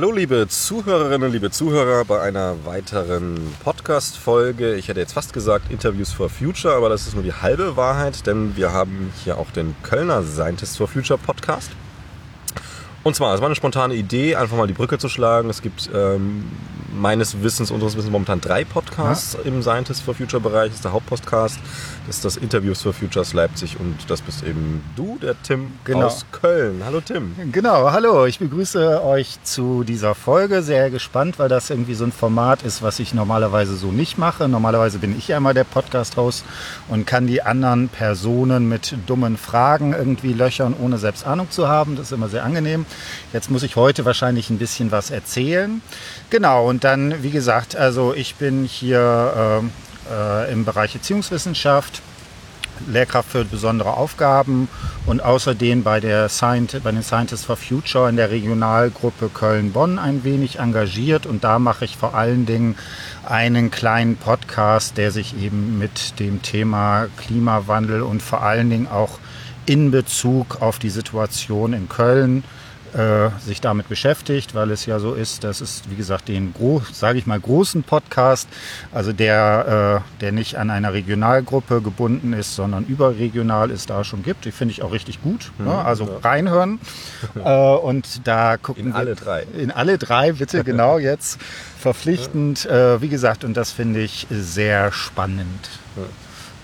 Hallo liebe Zuhörerinnen, liebe Zuhörer bei einer weiteren Podcast-Folge. Ich hätte jetzt fast gesagt Interviews for Future, aber das ist nur die halbe Wahrheit, denn wir haben hier auch den Kölner Scientists for Future Podcast. Und zwar, es war eine spontane Idee, einfach mal die Brücke zu schlagen. Es gibt ähm, meines Wissens, unseres Wissens momentan drei Podcasts ja. im Scientists for Future Bereich. Das ist der Hauptpodcast, das ist das Interviews for Futures Leipzig und das bist eben du, der Tim genau. aus Köln. Hallo Tim. Genau, hallo. Ich begrüße euch zu dieser Folge. Sehr gespannt, weil das irgendwie so ein Format ist, was ich normalerweise so nicht mache. Normalerweise bin ich ja immer der Podcast-Host und kann die anderen Personen mit dummen Fragen irgendwie löchern, ohne selbst Ahnung zu haben. Das ist immer sehr angenehm. Jetzt muss ich heute wahrscheinlich ein bisschen was erzählen. Genau, und dann, wie gesagt, also ich bin hier äh, äh, im Bereich Erziehungswissenschaft, Lehrkraft für besondere Aufgaben und außerdem bei, der Scient bei den Scientists for Future in der Regionalgruppe Köln-Bonn ein wenig engagiert und da mache ich vor allen Dingen einen kleinen Podcast, der sich eben mit dem Thema Klimawandel und vor allen Dingen auch in Bezug auf die Situation in Köln äh, sich damit beschäftigt, weil es ja so ist, dass es, wie gesagt, den, sage ich mal, großen Podcast, also der, äh, der nicht an einer Regionalgruppe gebunden ist, sondern überregional ist, da schon gibt. Die finde ich auch richtig gut. Mhm, ne? Also ja. reinhören. äh, und da gucken In alle drei. In alle drei, bitte, genau jetzt. Verpflichtend, äh, wie gesagt, und das finde ich sehr spannend.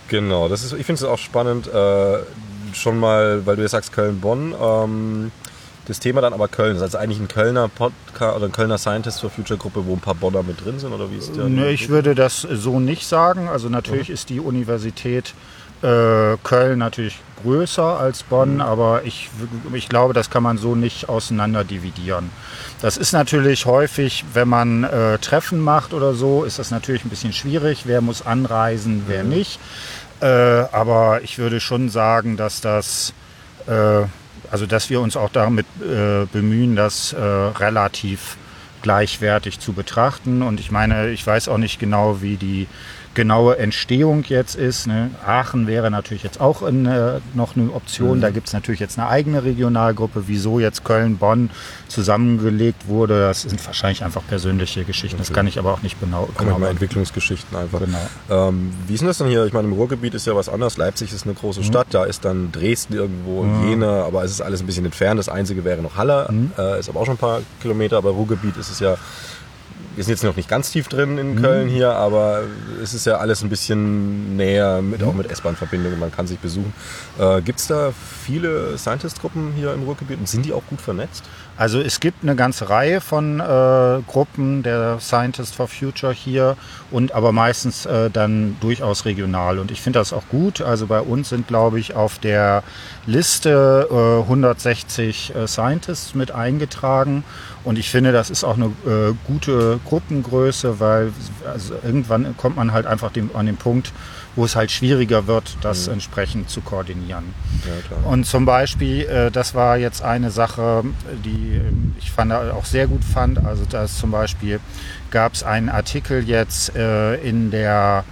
Genau, das ist, ich finde es auch spannend, äh, schon mal, weil du jetzt sagst Köln-Bonn. Ähm, das Thema dann aber Köln. Ist also eigentlich ein Kölner Podcast oder ein Kölner Scientist for Future Gruppe, wo ein paar Bonner mit drin sind oder wie ist der? Nee, ich würde das so nicht sagen. Also natürlich mhm. ist die Universität äh, Köln natürlich größer als Bonn, mhm. aber ich, ich glaube, das kann man so nicht auseinander dividieren. Das ist natürlich häufig, wenn man äh, Treffen macht oder so, ist das natürlich ein bisschen schwierig. Wer muss anreisen, wer mhm. nicht. Äh, aber ich würde schon sagen, dass das äh, also dass wir uns auch damit äh, bemühen, das äh, relativ gleichwertig zu betrachten. Und ich meine, ich weiß auch nicht genau, wie die genaue Entstehung jetzt ist. Ne? Aachen wäre natürlich jetzt auch in, äh, noch eine Option. Mhm. Da gibt es natürlich jetzt eine eigene Regionalgruppe. Wieso jetzt Köln, Bonn zusammengelegt wurde, das sind wahrscheinlich einfach persönliche Geschichten. Okay. Das kann ich aber auch nicht genau. genau mal Entwicklungsgeschichten einfach. Genau. Ähm, wie ist denn das denn hier? Ich meine, im Ruhrgebiet ist ja was anderes. Leipzig ist eine große mhm. Stadt. Da ist dann Dresden irgendwo, mhm. Jena, aber es ist alles ein bisschen entfernt. Das Einzige wäre noch Halle. Mhm. Äh, ist aber auch schon ein paar Kilometer. Aber Ruhrgebiet ist es ja wir sind jetzt noch nicht ganz tief drin in Köln mhm. hier, aber es ist ja alles ein bisschen näher, mit, auch mit S-Bahn-Verbindungen, man kann sich besuchen. Äh, Gibt es da viele Scientist-Gruppen hier im Ruhrgebiet und sind die auch gut vernetzt? Also es gibt eine ganze Reihe von äh, Gruppen der Scientist for Future hier und aber meistens äh, dann durchaus regional und ich finde das auch gut. Also bei uns sind glaube ich auf der Liste 160 äh, äh, Scientists mit eingetragen und ich finde, das ist auch eine äh, gute Gruppengröße, weil also irgendwann kommt man halt einfach dem, an den Punkt, wo es halt schwieriger wird, das mhm. entsprechend zu koordinieren. Ja, und zum Beispiel, äh, das war jetzt eine Sache, die ich fand, auch sehr gut fand. Also dass zum Beispiel gab es einen Artikel jetzt äh, in der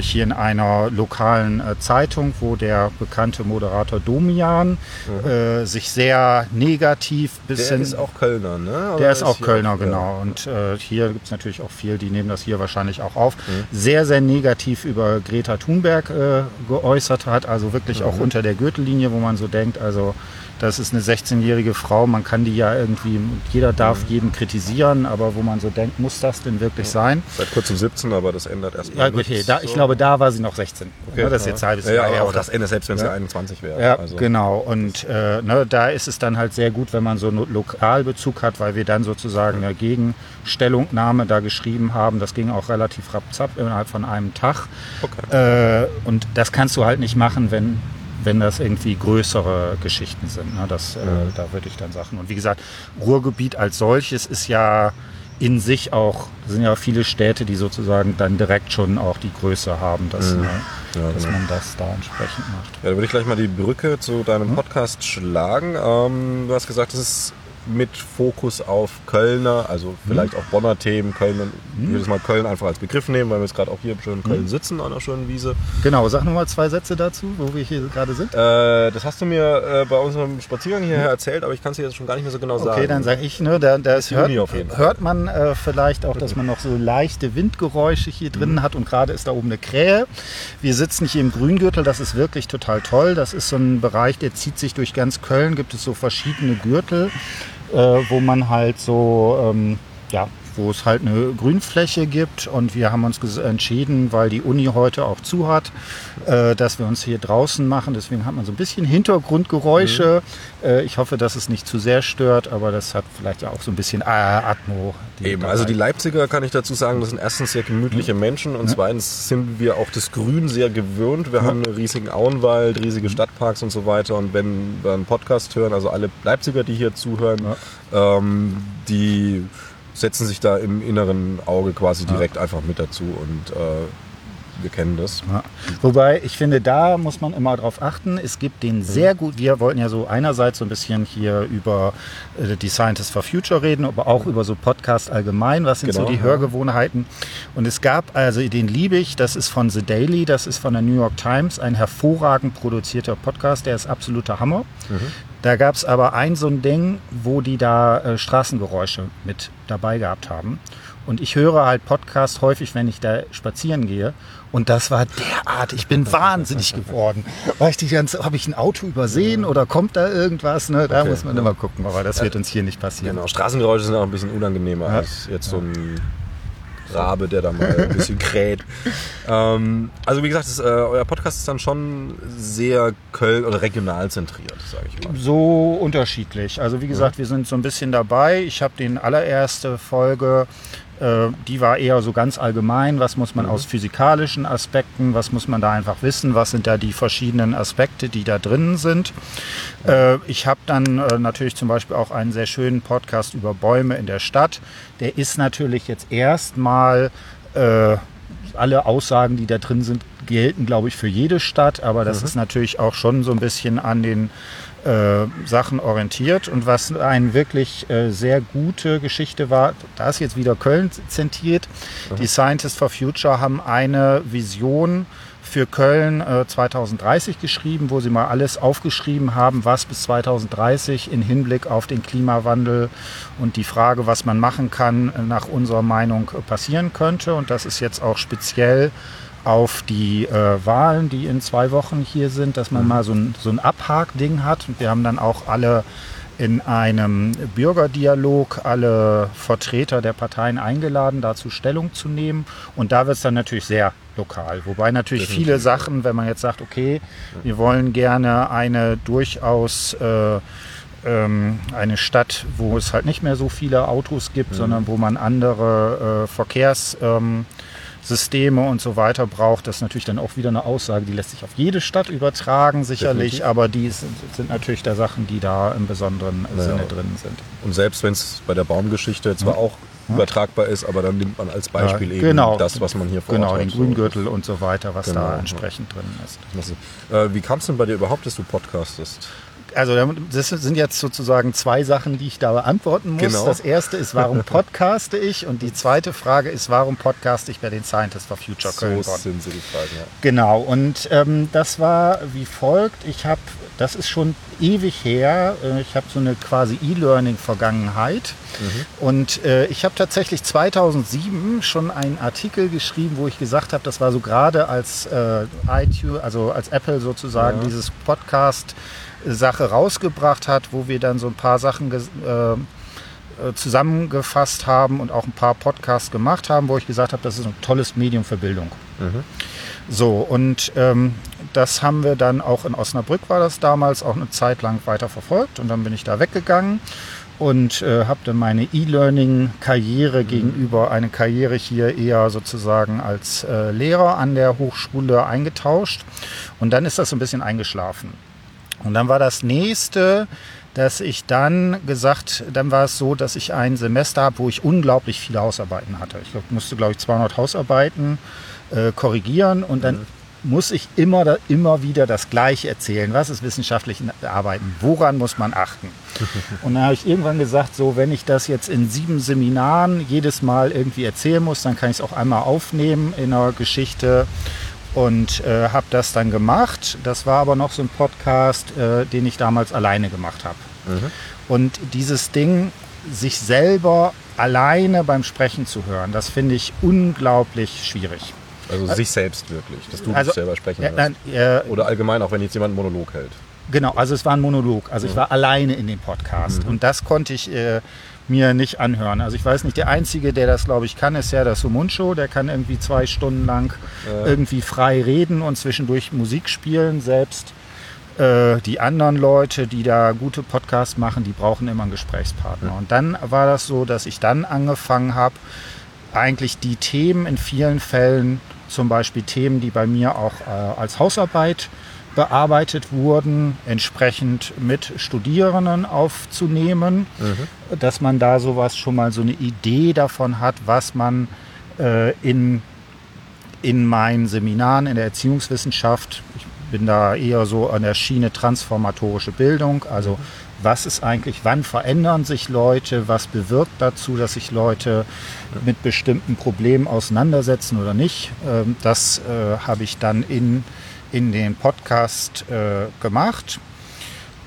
hier in einer lokalen äh, Zeitung, wo der bekannte Moderator Domian mhm. äh, sich sehr negativ bisschen. Der ist auch Kölner, ne? Oder der ist, auch Kölner, auch, genau. Ja. Und äh, hier gibt es natürlich auch viel, die nehmen das hier wahrscheinlich auch auf. Mhm. Sehr, sehr negativ über Greta Thunberg äh, geäußert hat, also wirklich mhm. auch unter der Gürtellinie, wo man so denkt, also das ist eine 16-jährige Frau, man kann die ja irgendwie, jeder darf mhm. jeden kritisieren, aber wo man so denkt, muss das denn wirklich ja. sein? Seit kurzem 17, aber das ändert erstmal ja, okay, da, so. Ich glaube, da war sie noch 16. Okay, ja, das ist jetzt halbes ja, Jahr ja, auch das ändert, selbst wenn sie 21 wäre. Ja, also. genau. Und äh, ne, da ist es dann halt sehr gut, wenn man so einen Lokalbezug hat, weil wir dann sozusagen eine Gegenstellungnahme da geschrieben haben. Das ging auch relativ rapzapp innerhalb von einem Tag. Okay. Äh, und das kannst du halt nicht machen, wenn wenn das irgendwie größere Geschichten sind. Ne? Das, äh, da würde ich dann sagen. Und wie gesagt, Ruhrgebiet als solches ist ja in sich auch, sind ja viele Städte, die sozusagen dann direkt schon auch die Größe haben, dass, mhm. ne, ja, dass genau. man das da entsprechend macht. Ja, da würde ich gleich mal die Brücke zu deinem mhm. Podcast schlagen. Ähm, du hast gesagt, es ist mit Fokus auf Kölner, also vielleicht auch Bonner Themen, Köln, ich würde jetzt mal Köln einfach als Begriff nehmen, weil wir jetzt gerade auch hier schön in Köln sitzen, an einer schönen Wiese. Genau, sag nochmal zwei Sätze dazu, wo wir hier gerade sind. Äh, das hast du mir äh, bei unserem Spaziergang hierher erzählt, aber ich kann es dir jetzt schon gar nicht mehr so genau sagen. Okay, dann sage ich, ne, da, da ist, hört, hört man äh, vielleicht auch, dass man noch so leichte Windgeräusche hier drin Mhm. hat und gerade ist da oben eine Krähe. Wir sitzen hier im Grüngürtel, das ist wirklich total toll. Das ist so ein Bereich, der zieht sich durch ganz Köln, gibt es so verschiedene Gürtel, äh, wo man halt so, ähm, ja, wo es halt eine Grünfläche gibt und wir haben uns entschieden, weil die Uni heute auch zu hat, äh, dass wir uns hier draußen machen. Deswegen hat man so ein bisschen Hintergrundgeräusche. Äh, ich hoffe, dass es nicht zu sehr stört, aber das hat vielleicht ja auch so ein bisschen äh, Atmo. Eben, also die Leipziger kann ich dazu sagen, das sind erstens sehr gemütliche Menschen und zweitens sind wir auch das Grün sehr gewöhnt. Wir haben einen riesigen Auenwald, riesige Stadtparks und so weiter und wenn wir einen Podcast hören, also alle Leipziger, die hier zuhören, ähm, die setzen sich da im inneren Auge quasi direkt einfach mit dazu und äh, wir kennen das. Ja. Wobei ich finde, da muss man immer drauf achten. Es gibt den sehr gut. Wir wollten ja so einerseits so ein bisschen hier über äh, die Scientists for Future reden, aber auch über so Podcast allgemein. Was sind Genau, so die ja. Hörgewohnheiten? Und es gab also den liebe ich. Das ist von The Daily. Das ist von der New York Times. Ein hervorragend produzierter Podcast. Der ist absoluter Hammer. Da gab es aber ein so ein Ding, wo die da äh, Straßengeräusche mit dabei gehabt haben. Und ich höre halt Podcast häufig, wenn ich da spazieren gehe. Und das war derart, ich bin wahnsinnig geworden. Weil ich die ganze, habe ich ein Auto übersehen oder kommt da irgendwas? Ne? Da Okay, muss man ja. immer gucken, aber das wird uns hier nicht passieren. Genau, Straßengeräusche sind auch ein bisschen unangenehmer Ja. als jetzt so ein Rabe, der da mal ein bisschen kräht. Ähm, also wie gesagt, das, äh, euer Podcast ist dann schon sehr Köln- oder regional zentriert, sage ich mal. So unterschiedlich. Also wie gesagt, wir sind so ein bisschen dabei. Ich habe den allererste Folge, die war eher so ganz allgemein. Was muss man aus physikalischen Aspekten, was muss man da einfach wissen, was sind da die verschiedenen Aspekte, die da drinnen sind. Äh, ich habe dann äh, natürlich zum Beispiel auch einen sehr schönen Podcast über Bäume in der Stadt. Der ist natürlich jetzt erstmal äh, alle Aussagen, die da drin sind, gelten, glaube ich, für jede Stadt, aber das ist natürlich auch schon so ein bisschen an den äh, Sachen orientiert. Und was eine wirklich äh, sehr gute Geschichte war, da ist jetzt wieder Köln zentriert. Die Scientists for Future haben eine Vision für Köln äh, 2030 geschrieben, wo sie mal alles aufgeschrieben haben, was bis 2030 in Hinblick auf den Klimawandel und die Frage, was man machen kann, äh, nach unserer Meinung äh, passieren könnte. Und das ist jetzt auch speziell auf die äh, Wahlen, die in zwei Wochen hier sind, dass man mal so ein, so ein Abhak-Ding hat. Und wir haben dann auch alle in einem Bürgerdialog alle Vertreter der Parteien eingeladen, dazu Stellung zu nehmen. Und da wird es dann natürlich sehr lokal. Wobei natürlich viele Sachen, wenn man jetzt sagt, okay, wir wollen gerne eine durchaus äh, ähm, eine Stadt, wo es halt nicht mehr so viele Autos gibt, sondern wo man andere äh, Verkehrs... Ähm, Systeme und so weiter braucht. Das ist natürlich dann auch wieder eine Aussage, die lässt sich auf jede Stadt übertragen, sicherlich, Definitiv. aber die sind, sind natürlich da Sachen, die da im besonderen Ja. Sinne drin sind. Und selbst wenn es bei der Baumgeschichte zwar auch übertragbar ist, aber dann nimmt man als Beispiel Ja, eben genau. das, was man hier vor Genau, Ort den. Grüngürtel und so weiter, was Genau, da ja. entsprechend drin ist. Äh, wie kam es denn bei dir überhaupt, dass du podcastest? Also das sind jetzt sozusagen zwei Sachen, die ich da beantworten muss. Genau. Das erste ist, warum podcaste ich? Und die zweite Frage ist, warum podcaste ich bei den Scientists for Future So Köln-Bonn? sind sie die Fragen, ja. Genau, und ähm, das war wie folgt. Ich habe, das ist schon ewig her, äh, ich habe so eine quasi E-Learning-Vergangenheit. Und äh, ich habe tatsächlich 2007 schon einen Artikel geschrieben, wo ich gesagt habe, das war so gerade als äh, iTunes, also als Apple sozusagen Ja. dieses Podcast-Sache rausgebracht hat, wo wir dann so ein paar Sachen äh, äh, zusammengefasst haben und auch ein paar Podcasts gemacht haben, wo ich gesagt habe, das ist ein tolles Medium für Bildung. So, und ähm, das haben wir dann auch in Osnabrück war das damals auch eine Zeit lang weiter verfolgt und dann bin ich da weggegangen und äh, habe dann meine E-Learning-Karriere gegenüber eine Karriere hier eher sozusagen als äh, Lehrer an der Hochschule eingetauscht und dann ist das so ein bisschen eingeschlafen. Und dann war das nächste, dass ich dann gesagt, dann war es so, dass ich ein Semester habe, wo ich unglaublich viele Hausarbeiten hatte. Ich glaub, musste, glaube ich, 200 Hausarbeiten äh, korrigieren und dann muss ich immer, immer wieder das Gleiche erzählen. Was ist wissenschaftlich Arbeiten? Woran muss man achten? Und dann habe ich irgendwann gesagt, so wenn ich das jetzt in sieben Seminaren jedes Mal irgendwie erzählen muss, dann kann ich es auch einmal aufnehmen in einer Geschichte und äh, habe das dann gemacht. Das war aber noch so ein Podcast, äh, den ich damals alleine gemacht habe. Mhm. Und dieses Ding, sich selber alleine beim Sprechen zu hören, das finde ich unglaublich schwierig. Also sich selbst wirklich, dass du also, dich selber sprechen ja, nein, äh, Oder allgemein, auch wenn jetzt jemand einen Monolog hält. Genau, also es war ein Monolog. Also mhm. ich war alleine in dem Podcast. Mhm. Und das konnte ich äh, mir nicht anhören. Also ich weiß nicht, der Einzige, der das, glaube ich, kann, ist ja das Sumuncho. Der kann irgendwie zwei Stunden lang ja. irgendwie frei reden und zwischendurch Musik spielen. Selbst äh, die anderen Leute, die da gute Podcasts machen, die brauchen immer einen Gesprächspartner. Ja. Und dann war das so, dass ich dann angefangen habe, eigentlich die Themen in vielen Fällen, zum Beispiel Themen, die bei mir auch äh, als Hausarbeit bearbeitet wurden, entsprechend mit Studierenden aufzunehmen, mhm. dass man da sowas schon mal so eine Idee davon hat, was man äh, in, in meinen Seminaren in der Erziehungswissenschaft, ich bin da eher so an der Schiene transformatorische Bildung, also mhm. was ist eigentlich, wann verändern sich Leute, was bewirkt dazu, dass sich Leute mit bestimmten Problemen auseinandersetzen oder nicht. Ähm, das äh, habe ich dann in in den Podcast äh, gemacht.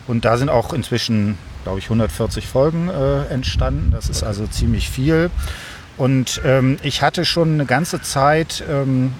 Und da sind auch inzwischen, glaube ich, 140 Folgen äh, entstanden. Das ist also ziemlich viel. Und ähm, ich hatte schon eine ganze Zeit ähm,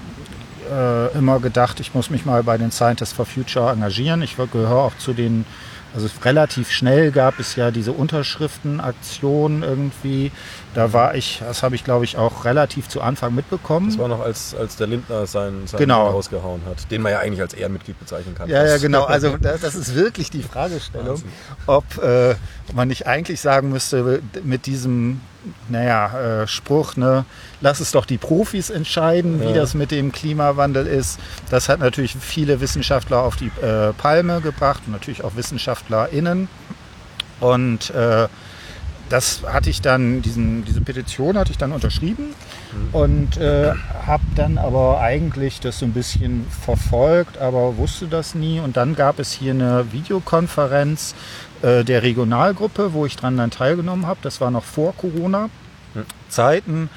äh, immer gedacht, ich muss mich mal bei den Scientists for Future engagieren. Ich gehöre auch zu den also relativ schnell gab es ja diese Unterschriftenaktion irgendwie. Da war ich, das habe ich glaube ich auch relativ zu Anfang mitbekommen. Das war noch als, als der Lindner seinen, seinen genau. rausgehauen hat, den man ja eigentlich als Ehrenmitglied bezeichnen kann. Ja, ja, genau. Also das, das ist wirklich die Fragestellung, ob äh, man nicht eigentlich sagen müsste, mit diesem naja, äh, Spruch, ne, lass es doch die Profis entscheiden, ja. wie das mit dem Klimawandel ist. Das hat natürlich viele Wissenschaftler auf die äh, Palme gebracht und natürlich auch WissenschaftlerInnen. Und äh, das hatte ich dann, diesen, diese Petition hatte ich dann unterschrieben mhm. und äh, habe dann aber eigentlich das so ein bisschen verfolgt, aber wusste das nie. Und dann gab es hier eine Videokonferenz äh, der Regionalgruppe, wo ich dran dann teilgenommen habe. Das war noch vor Corona-Zeiten. Mhm.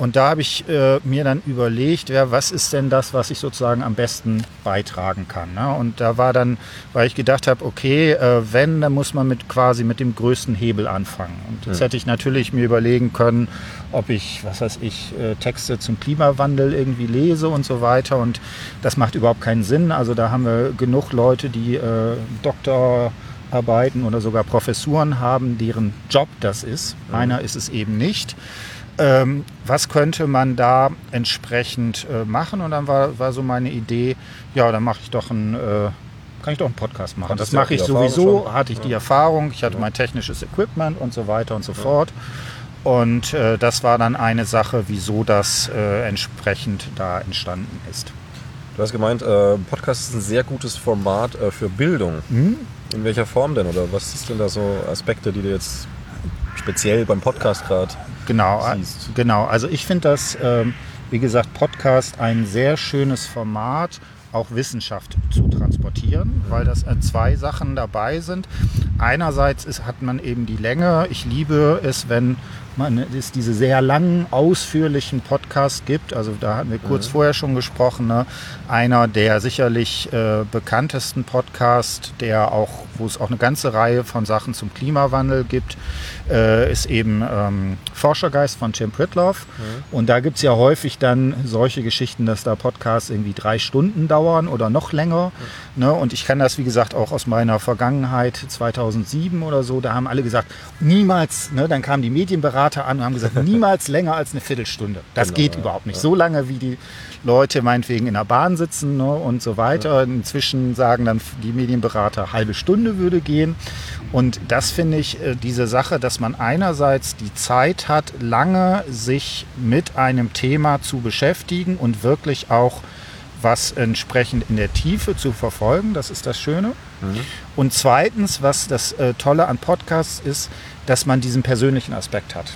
Und da habe ich äh, mir dann überlegt, ja, was ist denn das, was ich sozusagen am besten beitragen kann. Ne? Und da war dann, weil ich gedacht habe, okay, äh, wenn, dann muss man mit quasi mit dem größten Hebel anfangen. Und jetzt ja. hätte ich natürlich mir überlegen können, ob ich, was weiß ich, äh, Texte zum Klimawandel irgendwie lese und so weiter. Und das macht überhaupt keinen Sinn. Also da haben wir genug Leute, die äh, Doktor arbeiten oder sogar Professuren haben, deren Job das ist. Mhm. Meiner ist es eben nicht. Ähm, was könnte man da entsprechend äh, machen? Und dann war, war so meine Idee, ja, dann mache ich doch einen, äh, kann ich doch einen Podcast machen. das mache ich sowieso, schon? hatte ich ja. die Erfahrung, ich hatte ja. mein technisches Equipment und so weiter und so ja. fort. Und äh, das war dann eine Sache, wieso das äh, entsprechend da entstanden ist. Du hast gemeint, äh, Podcast ist ein sehr gutes Format äh, für Bildung. Mhm. In welcher Form denn? Oder was ist denn da so Aspekte, die du jetzt speziell beim Podcast gerade genau, siehst? Genau, also ich finde das, ähm, wie gesagt, Podcast ein sehr schönes Format, auch Wissenschaft zu transportieren, weil das äh, zwei Sachen dabei sind. Einerseits ist, hat man eben die Länge. Ich liebe es, wenn man es diese sehr langen, ausführlichen Podcasts gibt. Also da hatten wir kurz mhm. vorher schon gesprochen. Ne? Einer der sicherlich äh, bekanntesten Podcasts, der auch, wo es auch eine ganze Reihe von Sachen zum Klimawandel gibt, äh, ist eben ähm, Forschergeist von Tim Pritloff. Mhm. Und da gibt es ja häufig dann solche Geschichten, dass da Podcasts irgendwie drei Stunden dauern oder noch länger. Mhm. Ne? Und ich kann das, wie gesagt, auch aus meiner Vergangenheit 2007 oder so, da haben alle gesagt, niemals, ne? dann kamen die Medienberater an und haben gesagt, niemals länger als eine Viertelstunde. Das genau, geht ja, überhaupt nicht. Ja. So lange, wie die Leute meinetwegen in der Bahn sitzen ne? und so weiter. Ja. Inzwischen sagen dann die Medienberater, halbe Stunde würde gehen. Und das finde ich äh, diese Sache, dass man einerseits die Zeit hat, lange sich mit einem Thema zu beschäftigen und wirklich auch was entsprechend in der Tiefe zu verfolgen. Das ist das Schöne. Mhm. Und zweitens, was das äh, Tolle an Podcasts ist, dass man diesen persönlichen Aspekt hat.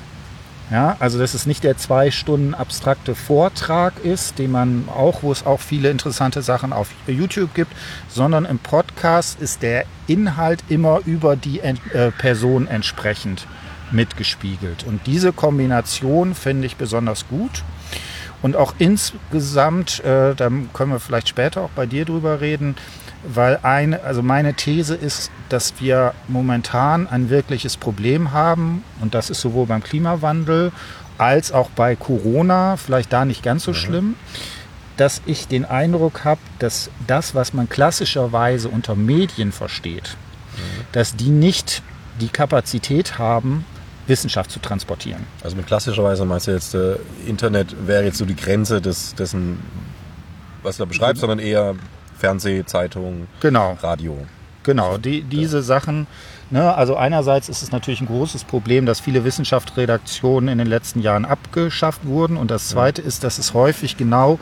Ja, also dass es nicht der zwei Stunden abstrakte Vortrag ist, den man auch, wo es auch viele interessante Sachen auf YouTube gibt, sondern im Podcast ist der Inhalt immer über die äh, Person entsprechend mitgespiegelt. Und diese Kombination finde ich besonders gut. Und auch insgesamt, äh, da können wir vielleicht später auch bei dir drüber reden, weil eine, also meine These ist, dass wir momentan ein wirkliches Problem haben und das ist sowohl beim Klimawandel als auch bei Corona, vielleicht da nicht ganz so mhm. schlimm, dass ich den Eindruck habe, dass das, was man klassischerweise unter Medien versteht, mhm. dass die nicht die Kapazität haben, Wissenschaft zu transportieren. Also mit klassischerweise meinst du jetzt, äh, Internet wäre jetzt so die Grenze des, dessen, was du da beschreibst, sondern eher Fernseh, Zeitung, genau. Radio. Genau, die, diese ja. Sachen. Ne, also einerseits ist es natürlich ein großes Problem, dass viele Wissenschaftsredaktionen in den letzten Jahren abgeschafft wurden. Und das Zweite ja. ist, dass es häufig genau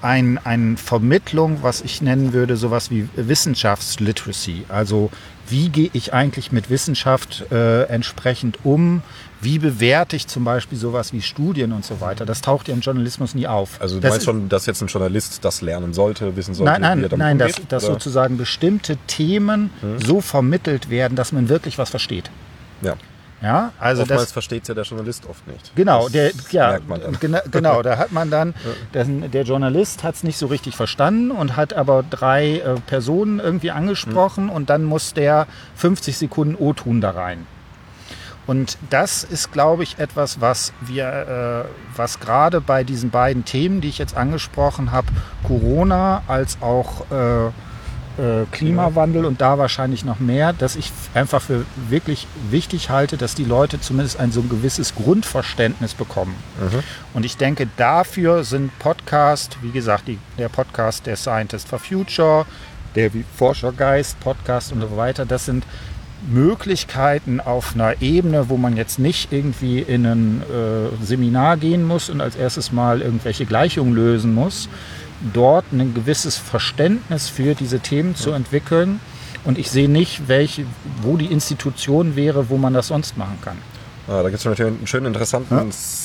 eine ein Vermittlung, was ich nennen würde, sowas wie Wissenschaftsliteracy. Also wie gehe ich eigentlich mit Wissenschaft äh, entsprechend um? Wie bewerte ich zum Beispiel sowas wie Studien und so weiter? Das taucht ja im Journalismus nie auf. Also du das meinst schon, dass jetzt ein Journalist das lernen sollte, wissen sollte, nein, nein, wie er damit Nein, umgeht, dass, dass sozusagen bestimmte Themen hm. so vermittelt werden, dass man wirklich was versteht. Ja. Ja, also Oftmals das versteht es ja der Journalist oft nicht. Genau, der, ja, dann. Genau, da hat man dann, der, der Journalist hat es nicht so richtig verstanden und hat aber drei äh, Personen irgendwie angesprochen mhm. und dann muss der 50 Sekunden O-Tun da rein. Und das ist, glaube ich, etwas, was wir, äh, was gerade bei diesen beiden Themen, die ich jetzt angesprochen habe, Corona als auch äh, äh, Klimawandel und da wahrscheinlich noch mehr, dass ich einfach für wirklich wichtig halte, dass die Leute zumindest ein so ein gewisses Grundverständnis bekommen. Mhm. Und ich denke, dafür sind Podcasts, wie gesagt, die, der Podcast der Scientist for Future, der Forschergeist Podcast und so weiter, das sind Möglichkeiten auf einer Ebene, wo man jetzt nicht irgendwie in ein äh, Seminar gehen muss und als erstes mal irgendwelche Gleichungen lösen muss, dort ein gewisses Verständnis für diese Themen zu entwickeln. Und ich sehe nicht, welche, wo die Institution wäre, wo man das sonst machen kann. Ah, da gibt es natürlich einen schönen interessanten ja.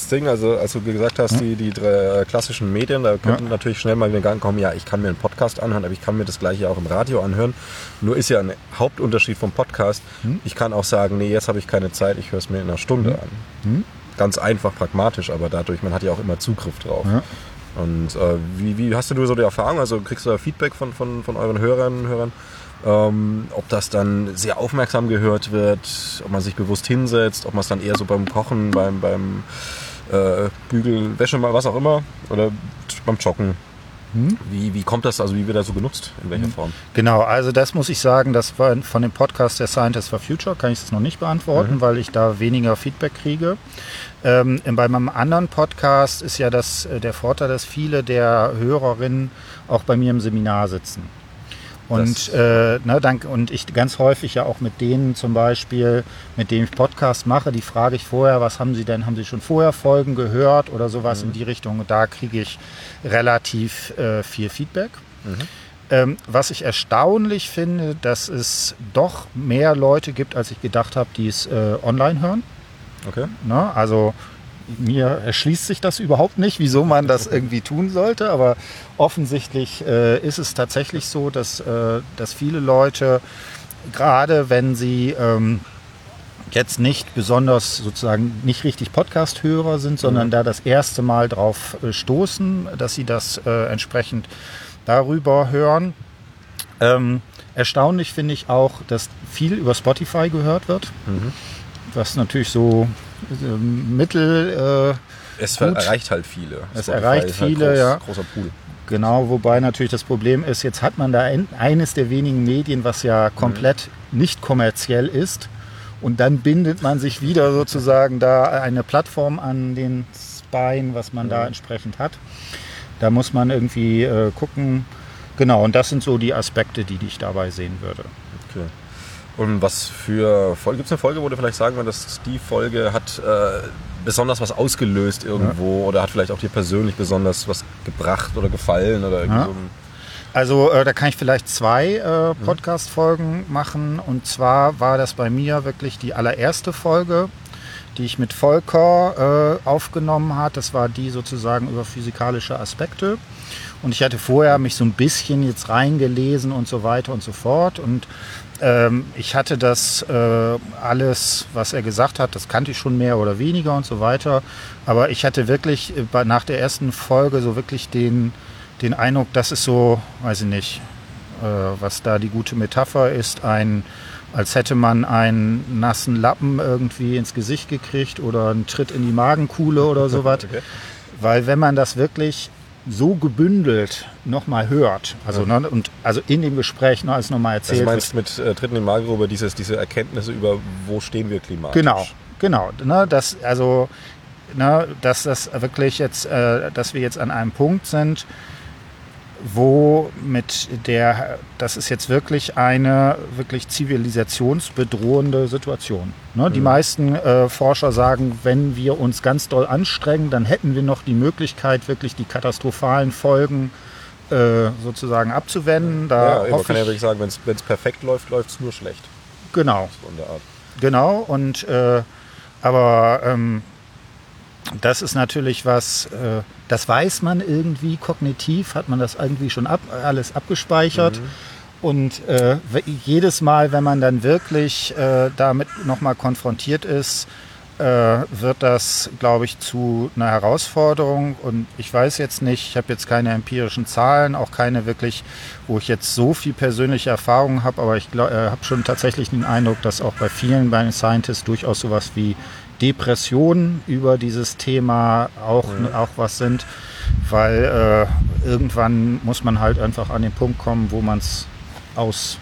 Ding. Also als du gesagt hast, ja. die, die drei klassischen Medien, da könnten ja. natürlich schnell mal in den Gang kommen, ja, ich kann mir einen Podcast anhören, aber ich kann mir das gleiche auch im Radio anhören. Nur ist ja ein Hauptunterschied vom Podcast. Hm. Ich kann auch sagen, nee, jetzt habe ich keine Zeit, ich höre es mir in einer Stunde hm. an. Hm. Ganz einfach, pragmatisch, aber dadurch, man hat ja auch immer Zugriff drauf. Und äh, wie, wie hast du so die Erfahrung? Also kriegst du da Feedback von, von, von euren Hörerinnen und Hörern? Ähm, ob das dann sehr aufmerksam gehört wird, ob man sich bewusst hinsetzt, ob man es dann eher so beim Kochen, beim, beim äh, Bügeln, Wäsche mal, was auch immer, oder beim Joggen hm? Wie, wie kommt das, also wie wird das so genutzt, in welcher hm. Form? Genau, also das muss ich sagen, das war von dem Podcast der Scientist for Future, kann ich das noch nicht beantworten, mhm. weil ich da weniger Feedback kriege. Ähm, bei meinem anderen Podcast ist ja das, äh, der Vorteil, dass viele der Hörerinnen auch bei mir im Seminar sitzen. Und, äh, ne, dank, und ich ganz häufig ja auch mit denen zum Beispiel, mit denen ich Podcast mache, die frage ich vorher, was haben sie denn, haben sie schon vorher Folgen gehört oder sowas mhm. in die Richtung. Und da kriege ich relativ äh, viel Feedback. Mhm. Ähm, was ich erstaunlich finde, dass es doch mehr Leute gibt, als ich gedacht habe, die es äh, online hören. Okay. Ne, also mir erschließt sich das überhaupt nicht, wieso man das irgendwie tun sollte, aber offensichtlich äh, ist es tatsächlich so, dass, äh, dass viele Leute, gerade wenn sie ähm, jetzt nicht besonders sozusagen nicht richtig Podcast-Hörer sind, sondern mhm. da das erste Mal drauf äh, stoßen, dass sie das äh, entsprechend darüber hören. Ähm, erstaunlich finde ich auch, dass viel über Spotify gehört wird, mhm. Was natürlich so ähm, Mittel. Äh, es gut. erreicht halt viele. Es Spotify erreicht halt viele, halt groß, ja. Großer Pool. Genau, wobei natürlich das Problem ist, jetzt hat man da ein, eines der wenigen Medien, was ja komplett mhm. nicht kommerziell ist. Und dann bindet man sich wieder sozusagen da eine Plattform an den Spine, was man mhm. da entsprechend hat. Da muss man irgendwie äh, gucken. Genau, und das sind so die Aspekte, die ich dabei sehen würde. Okay. Und was für Folge? Gibt es eine Folge, wo du vielleicht sagen würdest, die Folge hat äh, besonders was ausgelöst irgendwo ja. oder hat vielleicht auch dir persönlich besonders was gebracht oder gefallen oder irgendwie ja. so Also äh, da kann ich vielleicht zwei äh. Podcast-Folgen machen. Und zwar war das bei mir wirklich die allererste Folge, die ich mit Volker äh, aufgenommen hat. Das war die sozusagen über physikalische Aspekte. Und ich hatte vorher mich so ein bisschen jetzt reingelesen und so weiter und so fort. Und ähm, ich hatte das äh, alles, was er gesagt hat, das kannte ich schon mehr oder weniger und so weiter. Aber ich hatte wirklich äh, nach der ersten Folge so wirklich den, den Eindruck, das ist so, weiß ich nicht, äh, was da die gute Metapher ist, ein als hätte man einen nassen Lappen irgendwie ins Gesicht gekriegt oder einen Tritt in die Magenkuhle oder sowas. Okay. Weil wenn man das wirklich so gebündelt nochmal hört. Also, ja. ne, und also in dem Gespräch noch alles nochmal erzählt. Also meinst mit äh, Tritten in Magengrube dieses, diese Erkenntnisse über, wo stehen wir klimatisch? Genau, genau. Ne, das, also, ne, dass das wirklich jetzt, äh, dass wir jetzt an einem Punkt sind, wo mit der, das ist jetzt wirklich eine wirklich zivilisationsbedrohende Situation. Ne? Mhm. Die meisten äh, Forscher sagen, wenn wir uns ganz doll anstrengen, dann hätten wir noch die Möglichkeit, wirklich die katastrophalen Folgen äh, sozusagen abzuwenden. Da ja, man kann ja wirklich sagen, wenn es perfekt läuft, läuft es nur schlecht. Genau. Genau, und äh, aber ähm, das ist natürlich was, äh, das weiß man irgendwie kognitiv, hat man das irgendwie schon ab, alles abgespeichert. Mhm. Und äh, jedes Mal, wenn man dann wirklich äh, damit nochmal konfrontiert ist, wird das, glaube ich, zu einer Herausforderung. Und ich weiß jetzt nicht, ich habe jetzt keine empirischen Zahlen, auch keine wirklich, wo ich jetzt so viel persönliche Erfahrung habe, aber ich äh, habe schon tatsächlich den Eindruck, dass auch bei vielen, bei den Scientists durchaus sowas wie Depressionen über dieses Thema auch, mhm. auch was sind, weil äh, irgendwann muss man halt einfach an den Punkt kommen, wo man es aus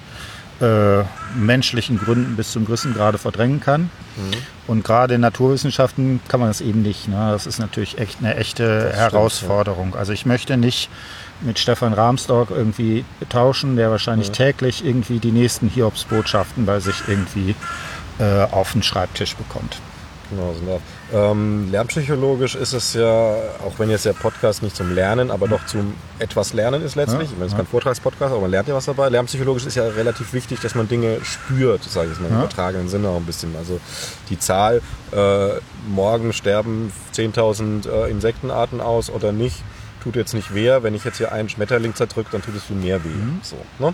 äh, menschlichen Gründen bis zum gewissen Grade verdrängen kann. Mhm. Und gerade in Naturwissenschaften kann man das eben nicht. Ne? Das ist natürlich echt eine echte das Herausforderung. Stimmt, ja. Also ich möchte nicht mit Stefan Rahmstork irgendwie tauschen, der wahrscheinlich mhm. täglich irgendwie die nächsten Hiobsbotschaften bei sich irgendwie äh, auf den Schreibtisch bekommt. So ähm, lernpsychologisch ist es ja, auch wenn jetzt der Podcast nicht zum Lernen, aber doch zum etwas Lernen ist letztlich. Ja, ich meine, es ist kein Vortragspodcast, aber man lernt ja was dabei. Lernpsychologisch ist ja relativ wichtig, dass man Dinge spürt, sage ich jetzt mal im ja. übertragenen Sinne auch ein bisschen. Also die Zahl, äh, morgen sterben 10.000 äh, Insektenarten aus oder nicht, tut jetzt nicht weh. Wenn ich jetzt hier einen Schmetterling zerdrücke, dann tut es viel mehr weh. Mhm. So, ne?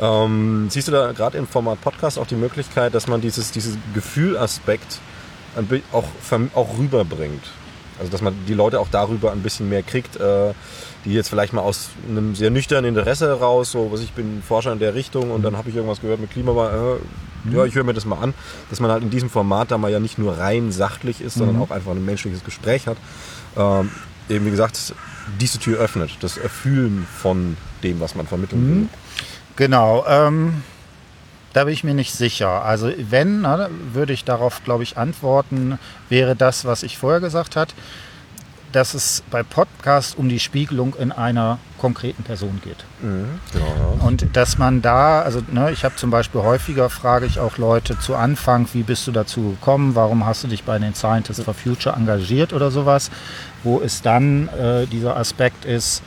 ähm, siehst du da gerade im Format Podcast auch die Möglichkeit, dass man dieses, dieses Gefühlaspekt auch, auch rüberbringt. Also dass man die Leute auch darüber ein bisschen mehr kriegt, äh, die jetzt vielleicht mal aus einem sehr nüchternen Interesse heraus, so was ich bin Forscher in der Richtung und dann habe ich irgendwas gehört mit Klimawandel, äh, mhm. ja, ich höre mir das mal an, dass man halt in diesem Format da mal ja nicht nur rein sachlich ist, sondern mhm. auch einfach ein menschliches Gespräch hat. Ähm, eben wie gesagt, diese Tür öffnet, das Erfühlen von dem, was man vermitteln mhm. will. Genau. Ähm da bin ich mir nicht sicher. Also wenn, na, würde ich darauf, glaube ich, antworten, wäre das, was ich vorher gesagt habe, dass es bei Podcast um die Spiegelung in einer konkreten Person geht. Mhm, genau. Und dass man da, also ne, ich habe zum Beispiel häufiger, frage ich auch Leute zu Anfang, wie bist du dazu gekommen, warum hast du dich bei den Scientists for Future engagiert oder sowas, wo es dann äh, dieser Aspekt ist,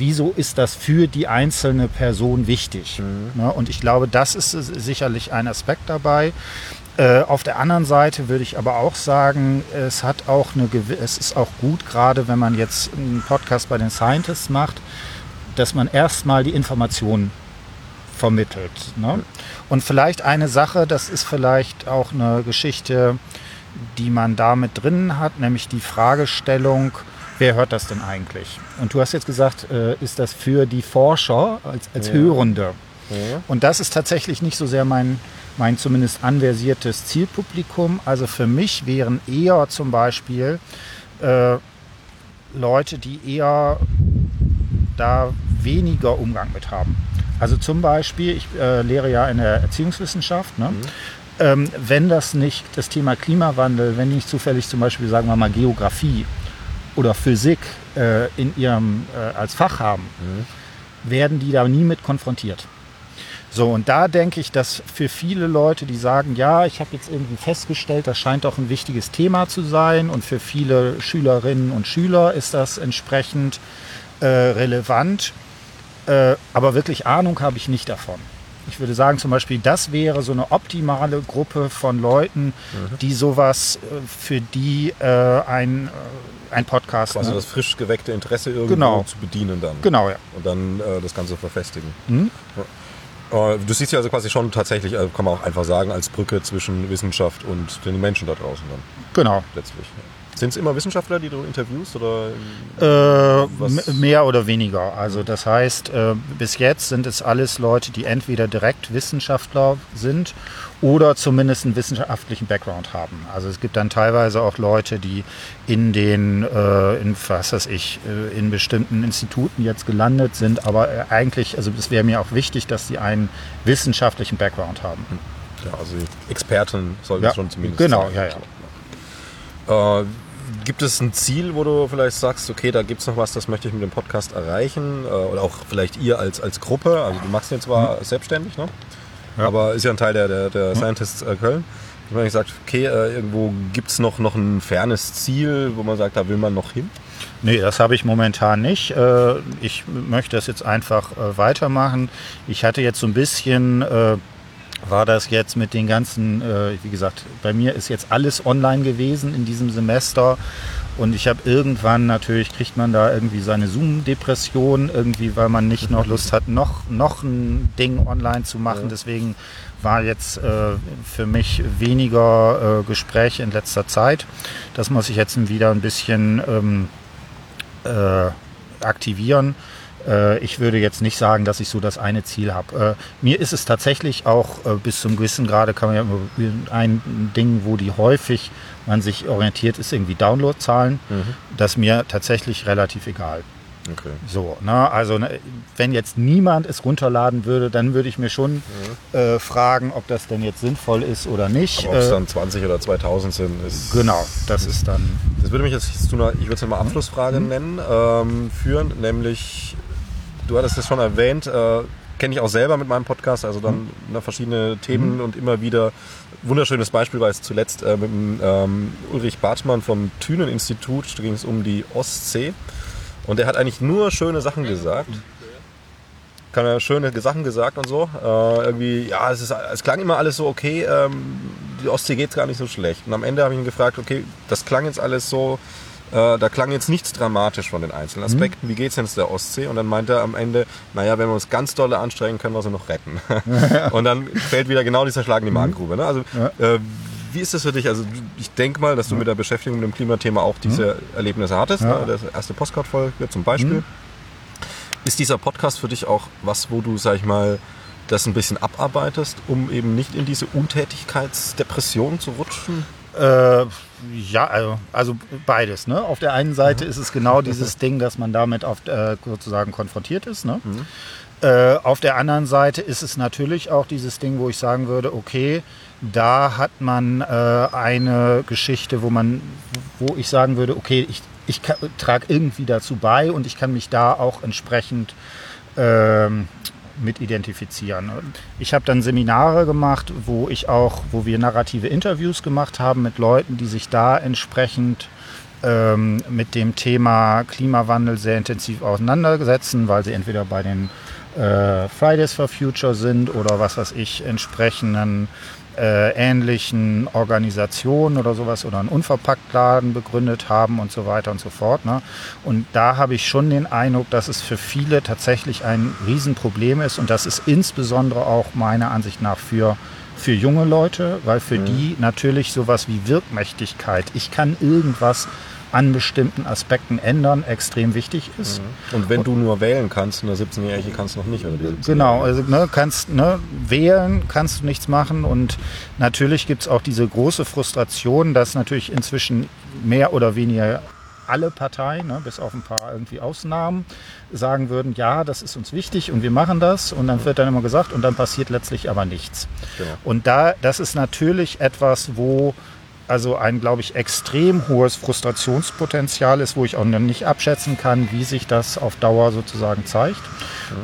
wieso ist das für die einzelne Person wichtig? Mhm. Ne? Und ich glaube, das ist sicherlich ein Aspekt dabei. Äh, auf der anderen Seite würde ich aber auch sagen, es hat auch eine, es ist auch gut, gerade wenn man jetzt einen Podcast bei den Scientists macht, dass man erstmal die Informationen vermittelt. Ne? Mhm. Und vielleicht eine Sache, das ist vielleicht auch eine Geschichte, die man da mit drin hat, nämlich die Fragestellung, wer hört das denn eigentlich? Und du hast jetzt gesagt, äh, ist das für die Forscher als, als ja. Hörende? Ja. Und das ist tatsächlich nicht so sehr mein, mein zumindest anversiertes Zielpublikum. Also für mich wären eher zum Beispiel äh, Leute, die eher da weniger Umgang mit haben. Also zum Beispiel, ich äh, lehre ja in der Erziehungswissenschaft. Ne? Mhm. Ähm, wenn das nicht das Thema Klimawandel, wenn nicht zufällig zum Beispiel, sagen wir mal, Geografie oder Physik äh, in ihrem äh, als Fach haben, mhm. werden die da nie mit konfrontiert. So, und da denke ich, dass für viele Leute, die sagen, ja, ich habe jetzt irgendwie festgestellt, das scheint doch ein wichtiges Thema zu sein und für viele Schülerinnen und Schüler ist das entsprechend äh, relevant, äh, aber wirklich Ahnung habe ich nicht davon. ich würde sagen zum Beispiel, das wäre so eine optimale Gruppe von Leuten, mhm. die sowas äh, für die äh, ein, äh, ein Podcast. Also ne? das frisch geweckte Interesse irgendwo genau. zu bedienen dann. Genau, ja. Und dann äh, das Ganze verfestigen. Mhm. Äh, du siehst ja also quasi schon tatsächlich, also kann man auch einfach sagen, als Brücke zwischen Wissenschaft und den Menschen da draußen dann. Genau. Letztlich. Ja. Sind es immer Wissenschaftler, die du interviewst? Oder äh, mehr oder weniger. Also das heißt, äh, bis jetzt sind es alles Leute, die entweder direkt Wissenschaftler sind oder zumindest einen wissenschaftlichen Background haben. Also es gibt dann teilweise auch Leute, die in den, äh, in, was weiß ich, äh, in bestimmten Instituten jetzt gelandet sind, aber äh, eigentlich, also es wäre mir auch wichtig, dass sie einen wissenschaftlichen Background haben. Ja, also Experten sollten ja, schon zumindest Genau, sein. ja, ja. Äh, Gibt es ein Ziel, wo du vielleicht sagst, okay, da gibt es noch was, das möchte ich mit dem Podcast erreichen? Äh, oder auch vielleicht ihr als, als Gruppe? Also du machst den zwar mhm. selbstständig, ne? Ja. aber ist ja ein Teil der, der, der mhm. Scientists äh, Köln. Ich meine, ich sage, okay, äh, irgendwo gibt es noch, noch ein fernes Ziel, wo man sagt, da will man noch hin? Nee, das habe ich momentan nicht. Ich möchte das jetzt einfach weitermachen. Ich hatte jetzt so ein bisschen war das jetzt mit den ganzen, äh, wie gesagt, bei mir ist jetzt alles online gewesen in diesem Semester. Und ich habe irgendwann natürlich, kriegt man da irgendwie seine Zoom-Depression, irgendwie, weil man nicht noch Lust hat, noch, noch ein Ding online zu machen. Ja. Deswegen war jetzt äh, für mich weniger äh, Gespräche in letzter Zeit. Das muss ich jetzt wieder ein bisschen ähm, äh, aktivieren. Äh, ich würde jetzt nicht sagen, dass ich so das eine Ziel habe. Äh, mir ist es tatsächlich auch äh, bis zum gewissen Grade, kann man ja ein Ding, wo die häufig man sich orientiert, ist irgendwie Downloadzahlen. Mhm. Das ist mir tatsächlich relativ egal. Okay. So, ne, also ne, wenn jetzt niemand es runterladen würde, dann würde ich mir schon mhm. äh, fragen, ob das denn jetzt sinnvoll ist oder nicht. ob es dann 20 oder 2000 sind, ist. Genau, das ist dann. Das würde mich jetzt zu einer, ich würde es mal Abschlussfrage mhm. nennen, ähm, führen, nämlich du hattest es schon erwähnt, äh, kenne ich auch selber mit meinem Podcast, also dann mhm. ne, verschiedene Themen mhm. und immer wieder. Wunderschönes Beispiel war es zuletzt äh, mit dem, ähm, Ulrich Bartmann vom Thünen-Institut, da ging es um die Ostsee. Und der hat eigentlich nur schöne Sachen gesagt. Kann er schöne Sachen gesagt und so. Äh, irgendwie, ja, es, ist, es klang immer alles so okay, ähm, die Ostsee geht gar nicht so schlecht. Und am Ende habe ich ihn gefragt, okay, das klang jetzt alles so, äh, da klang jetzt nichts dramatisch von den einzelnen mhm. Aspekten. Mhm. Wie es denn der Ostsee? Und dann meinte er am Ende, naja, wenn wir uns ganz dolle anstrengen, können wir sie noch retten. und dann fällt wieder genau dieser Schlag in die mhm. Magengrube. Ne? Also, ja. äh, wie ist das für dich? Also ich denke mal, dass du mit der Beschäftigung mit dem Klimathema auch diese mhm. Erlebnisse hattest. Ja. Ne? Das erste Postcard-Folge zum Beispiel. Mhm. Ist dieser Podcast für dich auch was, wo du, sag ich mal, das ein bisschen abarbeitest, um eben nicht in diese Untätigkeitsdepression zu rutschen? Äh, ja, also, also, beides. Ne? Auf der einen Seite mhm. ist es genau dieses Ding, dass man damit oft äh, sozusagen konfrontiert ist. Ne? Mhm. Äh, auf der anderen Seite ist es natürlich auch dieses Ding, wo ich sagen würde, okay, da hat man äh, eine Geschichte, wo man, wo ich sagen würde, okay, ich, ich trage irgendwie dazu bei und ich kann mich da auch entsprechend ähm, mit identifizieren. Ich habe dann Seminare gemacht, wo ich auch, wo wir narrative Interviews gemacht haben mit Leuten, die sich da entsprechend ähm, mit dem Thema Klimawandel sehr intensiv auseinandersetzen, weil sie entweder bei den äh, Fridays for Future sind oder was weiß ich, entsprechenden äh, ähnlichen Organisationen oder sowas oder einen Unverpacktladen begründet haben und so weiter und so fort. Ne? Und da habe ich schon den Eindruck, dass es für viele tatsächlich ein Riesenproblem ist und das ist insbesondere auch meiner Ansicht nach für für junge Leute, weil für mhm. die natürlich sowas wie Wirkmächtigkeit, ich kann irgendwas an bestimmten Aspekten ändern, extrem wichtig ist. Mhm. Und wenn du nur wählen kannst, eine 17-Jährige kannst du noch nicht. Oder genau, also ne, kannst ne, wählen, kannst du nichts machen und natürlich gibt es auch diese große Frustration, dass natürlich inzwischen mehr oder weniger alle Parteien, ne, bis auf ein paar irgendwie Ausnahmen, sagen würden, ja, das ist uns wichtig und wir machen das. Und dann wird dann immer gesagt, und dann passiert letztlich aber nichts. Genau. Und da, das ist natürlich etwas, wo also ein, glaube ich, extrem hohes Frustrationspotenzial ist, wo ich auch noch nicht abschätzen kann, wie sich das auf Dauer sozusagen zeigt.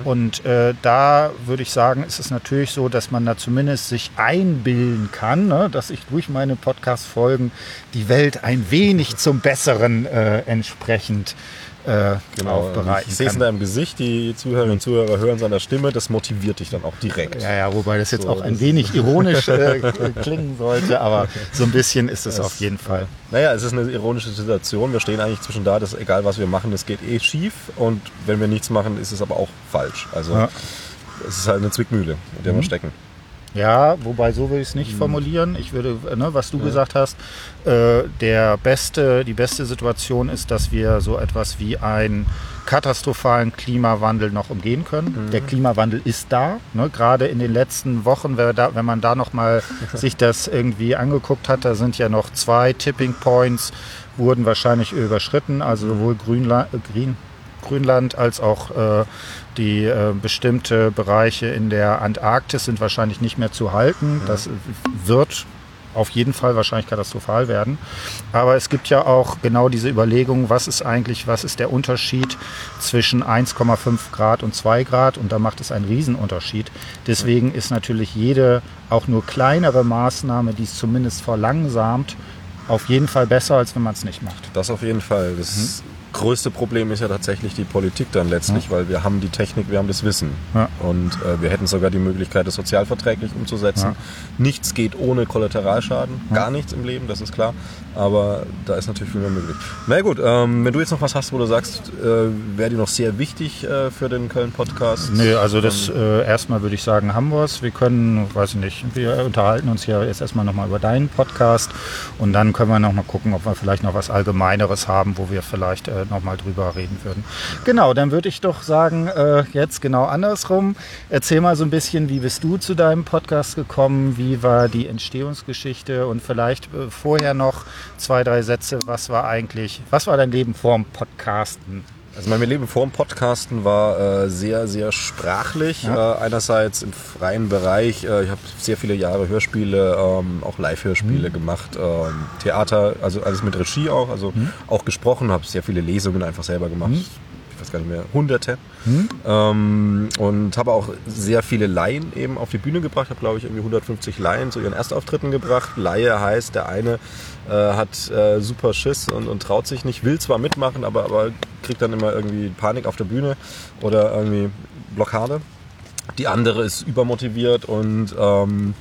Mhm. Und äh, da würde ich sagen, ist es natürlich so, dass man da zumindest sich einbilden kann, ne, dass ich durch meine Podcast-Folgen die Welt ein wenig zum Besseren äh, entsprechend äh, Genau, aufbereiten ich sehe es in deinem Gesicht, die Zuhörerinnen und Zuhörer hören seiner Stimme, das motiviert dich dann auch direkt. Ja, ja, wobei das jetzt So, auch ein wenig ironisch äh, klingen sollte, aber so ein bisschen ist es auf jeden Fall. Naja, es ist eine ironische Situation. Wir stehen eigentlich zwischen da, dass egal was wir machen, es geht eh schief und wenn wir nichts machen, ist es aber auch falsch. Also Ja. es ist halt eine Zwickmühle, in der wir stecken. Ja, wobei so will ich es nicht formulieren. Ich würde, ne, was du gesagt hast, äh, der beste, die beste Situation ist, dass wir so etwas wie einen katastrophalen Klimawandel noch umgehen können. Der Klimawandel ist da. Ne? Gerade in den letzten Wochen, wenn, da, wenn man da noch mal sich das irgendwie angeguckt hat, da sind ja noch zwei Tipping Points, wurden wahrscheinlich überschritten. Also sowohl Grünla äh, Green, Grönland als auch äh, die äh, bestimmte Bereiche in der Antarktis sind wahrscheinlich nicht mehr zu halten. Das wird auf jeden Fall wahrscheinlich katastrophal werden. Aber es gibt ja auch genau diese Überlegung, was ist eigentlich, was ist der Unterschied zwischen 1,5 Grad und 2 Grad und da macht es einen Riesenunterschied. Deswegen ist natürlich jede auch nur kleinere Maßnahme, die es zumindest verlangsamt, auf jeden Fall besser, als wenn man es nicht macht. Das auf jeden Fall. Das größte Problem ist ja tatsächlich die Politik dann letztlich, weil wir haben die Technik, wir haben das Wissen. Ja. Und äh, wir hätten sogar die Möglichkeit, das sozialverträglich umzusetzen. Ja. Nichts geht ohne Kollateralschaden. Gar nichts im Leben, das ist klar. Aber da ist natürlich viel mehr möglich. Na gut, ähm, wenn du jetzt noch was hast, wo du sagst, äh, wäre dir noch sehr wichtig äh, für den Köln-Podcast. Nee, also das äh, erstmal würde ich sagen, haben wir es. Wir können, weiß ich nicht, wir unterhalten uns hier jetzt erstmal nochmal über deinen Podcast und dann können wir nochmal gucken, ob wir vielleicht noch was Allgemeineres haben, wo wir vielleicht äh, nochmal drüber reden würden. Genau, dann würde ich doch sagen, äh, jetzt genau andersrum. Erzähl mal so ein bisschen, wie bist du zu deinem Podcast gekommen? Wie war die Entstehungsgeschichte? Und vielleicht äh, vorher noch zwei, drei Sätze. Was war eigentlich, was war dein Leben vorm Podcasten? Also mein Leben vor dem Podcasten war äh, sehr, sehr sprachlich. Ja. Äh, einerseits im freien Bereich. Äh, ich habe sehr viele Jahre Hörspiele, ähm, auch Live-Hörspiele gemacht. Ähm, Theater, also alles mit Regie auch. Also auch gesprochen, habe sehr viele Lesungen einfach selber gemacht. Ich weiß gar nicht mehr, hunderte. Ähm, und habe auch sehr viele Laien eben auf die Bühne gebracht. habe, glaube ich, irgendwie 150 Laien zu ihren Erstauftritten gebracht. Laie heißt, der eine äh, hat äh, super Schiss und, und traut sich nicht, will zwar mitmachen, aber, aber kriegt dann immer irgendwie Panik auf der Bühne oder irgendwie Blockade. Die andere ist übermotiviert und ähm,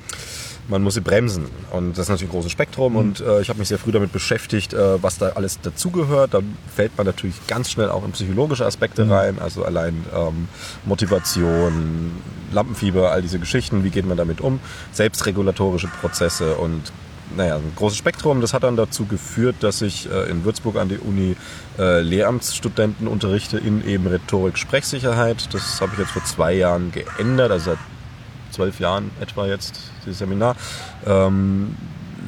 man muss sie bremsen. Und das ist natürlich ein großes Spektrum. Und äh, ich habe mich sehr früh damit beschäftigt, äh, was da alles dazugehört. Da fällt man natürlich ganz schnell auch in psychologische Aspekte rein, also allein ähm, Motivation, Lampenfieber, all diese Geschichten, wie geht man damit um, selbstregulatorische Prozesse. Und naja, ein großes Spektrum. Das hat dann dazu geführt, dass ich äh, in Würzburg an die Uni äh, Lehramtsstudenten unterrichte in eben Rhetorik, Sprechsicherheit. Das habe ich jetzt vor zwei Jahren geändert, also seit zwölf Jahren etwa jetzt, dieses Seminar. Ähm,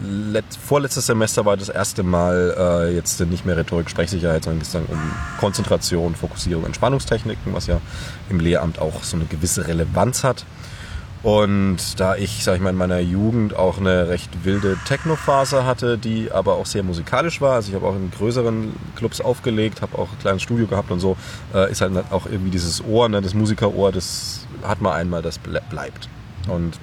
let, vorletztes Semester war das erste Mal äh, jetzt nicht mehr Rhetorik, Sprechsicherheit, sondern es ging um Konzentration, Fokussierung, Entspannungstechniken, was ja im Lehramt auch so eine gewisse Relevanz hat. Und da ich, sag ich mal, in meiner Jugend auch eine recht wilde Techno-Phase hatte, die aber auch sehr musikalisch war, also ich habe auch in größeren Clubs aufgelegt, habe auch ein kleines Studio gehabt und so, äh, ist halt auch irgendwie dieses Ohr, ne, das Musikerohr, das hat man einmal, das ble bleibt. Und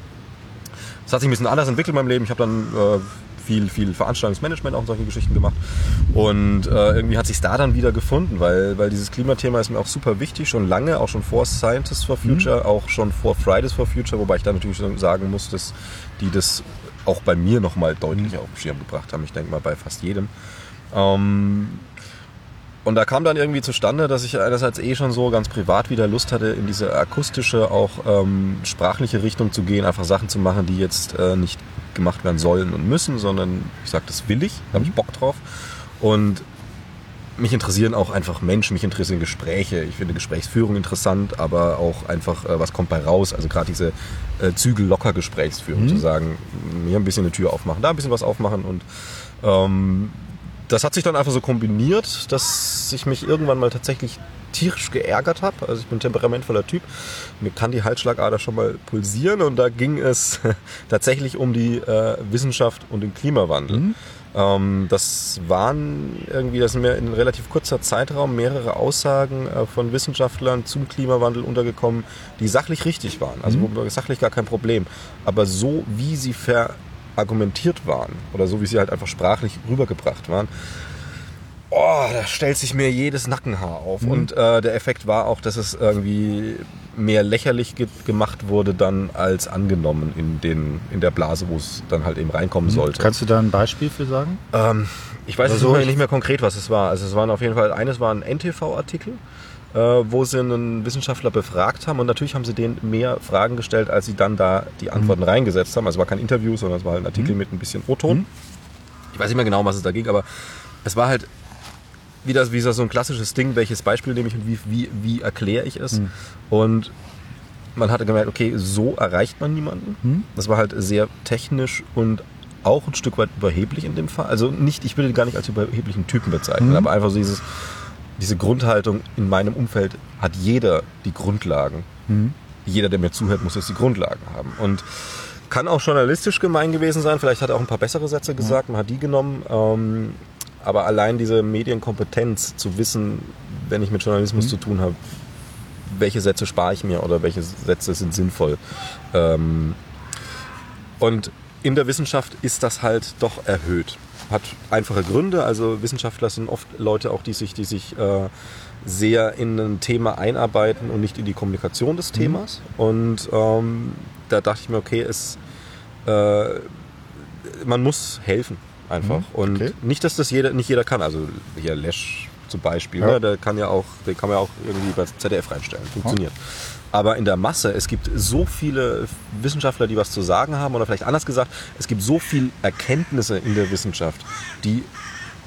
es hat sich ein bisschen anders entwickelt in meinem Leben. Ich habe dann äh, viel, viel Veranstaltungsmanagement auch in solchen Geschichten gemacht. Und äh, irgendwie hat sich da dann wieder gefunden, weil, weil dieses Klimathema ist mir auch super wichtig, schon lange, auch schon vor Scientists for Future, auch schon vor Fridays for Future, wobei ich da natürlich sagen muss, dass die das auch bei mir nochmal deutlich auf den Schirm gebracht haben. Ich denke mal bei fast jedem. Ähm, und da kam dann irgendwie zustande, dass ich einerseits eh schon so ganz privat wieder Lust hatte, in diese akustische, auch ähm, sprachliche Richtung zu gehen, einfach Sachen zu machen, die jetzt äh, nicht gemacht werden sollen und müssen, sondern ich sage, das will ich, da habe ich Bock drauf. Und mich interessieren auch einfach Menschen, mich interessieren Gespräche. Ich finde Gesprächsführung interessant, aber auch einfach, äh, was kommt bei raus. Also gerade diese äh, Zügel locker Gesprächsführung, zu sagen, hier ein bisschen eine Tür aufmachen, da ein bisschen was aufmachen und ähm, das hat sich dann einfach so kombiniert, dass ich mich irgendwann mal tatsächlich tierisch geärgert habe. Also ich bin ein temperamentvoller Typ. Mir kann die Halsschlagader schon mal pulsieren und da ging es tatsächlich um die äh, Wissenschaft und den Klimawandel. Ähm, das waren irgendwie, das sind mir in relativ kurzer Zeitraum mehrere Aussagen äh, von Wissenschaftlern zum Klimawandel untergekommen, die sachlich richtig waren. Also wo, sachlich gar kein Problem. Aber so wie sie ver argumentiert waren oder so wie sie halt einfach sprachlich rübergebracht waren, oh, da stellt sich mir jedes Nackenhaar auf. Mhm. Und äh, der Effekt war auch, dass es irgendwie mehr lächerlich ge gemacht wurde dann als angenommen in, den, in der Blase, wo es dann halt eben reinkommen sollte. Kannst du da ein Beispiel für sagen? Ähm, ich weiß Also jetzt ich- nicht mehr konkret, was es war. Also es waren auf jeden Fall, eines war ein NTV-Artikel, wo sie einen Wissenschaftler befragt haben und natürlich haben sie denen mehr Fragen gestellt, als sie dann da die Antworten Mhm. reingesetzt haben. Also es war kein Interview, sondern es war halt ein Artikel mit ein bisschen O-Ton. Mhm. Ich weiß nicht mehr genau, was es da ging, aber es war halt wieder, wieder so ein klassisches Ding, welches Beispiel nehme ich und wie, wie, wie erkläre ich es. Und man hatte gemerkt, okay, so erreicht man niemanden. Das war halt sehr technisch und auch ein Stück weit überheblich in dem Fall. Also nicht, ich den gar nicht als überheblichen Typen bezeichnen, aber einfach so dieses, diese Grundhaltung in meinem Umfeld hat jeder die Grundlagen. Jeder, der mir zuhört, muss jetzt die Grundlagen haben. Und kann auch journalistisch gemein gewesen sein. Vielleicht hat er auch ein paar bessere Sätze gesagt, man hat die genommen. Ähm, aber allein diese Medienkompetenz zu wissen, wenn ich mit Journalismus zu tun habe, welche Sätze spare ich mir oder welche Sätze sind sinnvoll. Ähm, und in der Wissenschaft ist das halt doch erhöht. Hat einfache Gründe. Also Wissenschaftler sind oft Leute auch, die sich, die sich äh, sehr in ein Thema einarbeiten und nicht in die Kommunikation des Themas. Und ähm, da dachte ich mir, okay, es, äh, man muss helfen einfach. Und okay. nicht, dass das jeder, nicht jeder kann. Also hier Lesch zum Beispiel, Ja. ne, der kann ja auch, den kann man ja auch irgendwie bei ZDF reinstellen. Funktioniert. Aber in der Masse, es gibt so viele Wissenschaftler, die was zu sagen haben, oder vielleicht anders gesagt, es gibt so viele Erkenntnisse in der Wissenschaft, die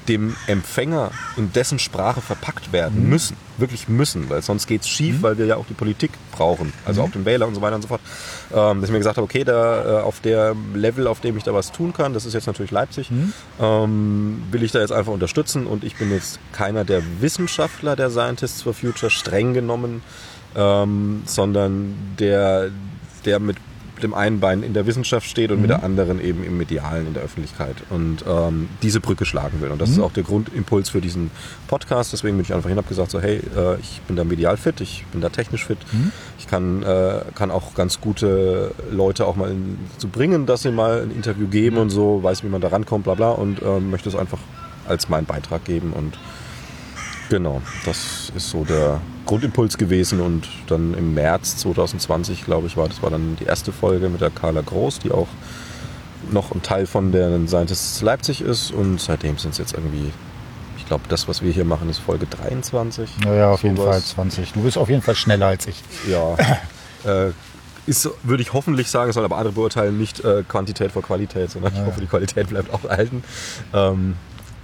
dem Empfänger in dessen Sprache verpackt werden müssen. Wirklich müssen, weil sonst geht es schief, weil wir ja auch die Politik brauchen, also auch den Wähler und so weiter und so fort. Ähm, dass ich mir gesagt habe, okay, da äh, auf der Level, auf dem ich da was tun kann, das ist jetzt natürlich Leipzig, ähm, will ich da jetzt einfach unterstützen und ich bin jetzt keiner der Wissenschaftler der Scientists for Future, streng genommen, ähm, sondern der, der mit dem einen Bein in der Wissenschaft steht und mit der anderen eben im Medialen, in der Öffentlichkeit und ähm, diese Brücke schlagen will. Und das ist auch der Grundimpuls für diesen Podcast. Deswegen bin ich einfach hin und habe gesagt, so hey, äh, ich bin da medial fit, ich bin da technisch fit. Ich kann, äh, kann auch ganz gute Leute auch mal zu bringen, dass sie mal ein Interview geben und so, weiß, wie man da rankommt, bla bla und ähm, möchte es einfach als meinen Beitrag geben und Genau, das ist so der Grundimpuls gewesen und dann im März 2020, glaube ich, war das war dann die erste Folge mit der Carla Groß, die auch noch ein Teil von der Scientists Leipzig ist und seitdem sind es jetzt irgendwie, ich glaube, das, was wir hier machen, ist Folge 23. Naja, auf jeden Sowas. Fall 20. Du bist auf jeden Fall schneller als ich. Ja. äh, ist, würde ich hoffentlich sagen, soll aber andere beurteilen, nicht äh, Quantität vor Qualität, sondern ich hoffe, die Qualität bleibt auch erhalten. Ähm,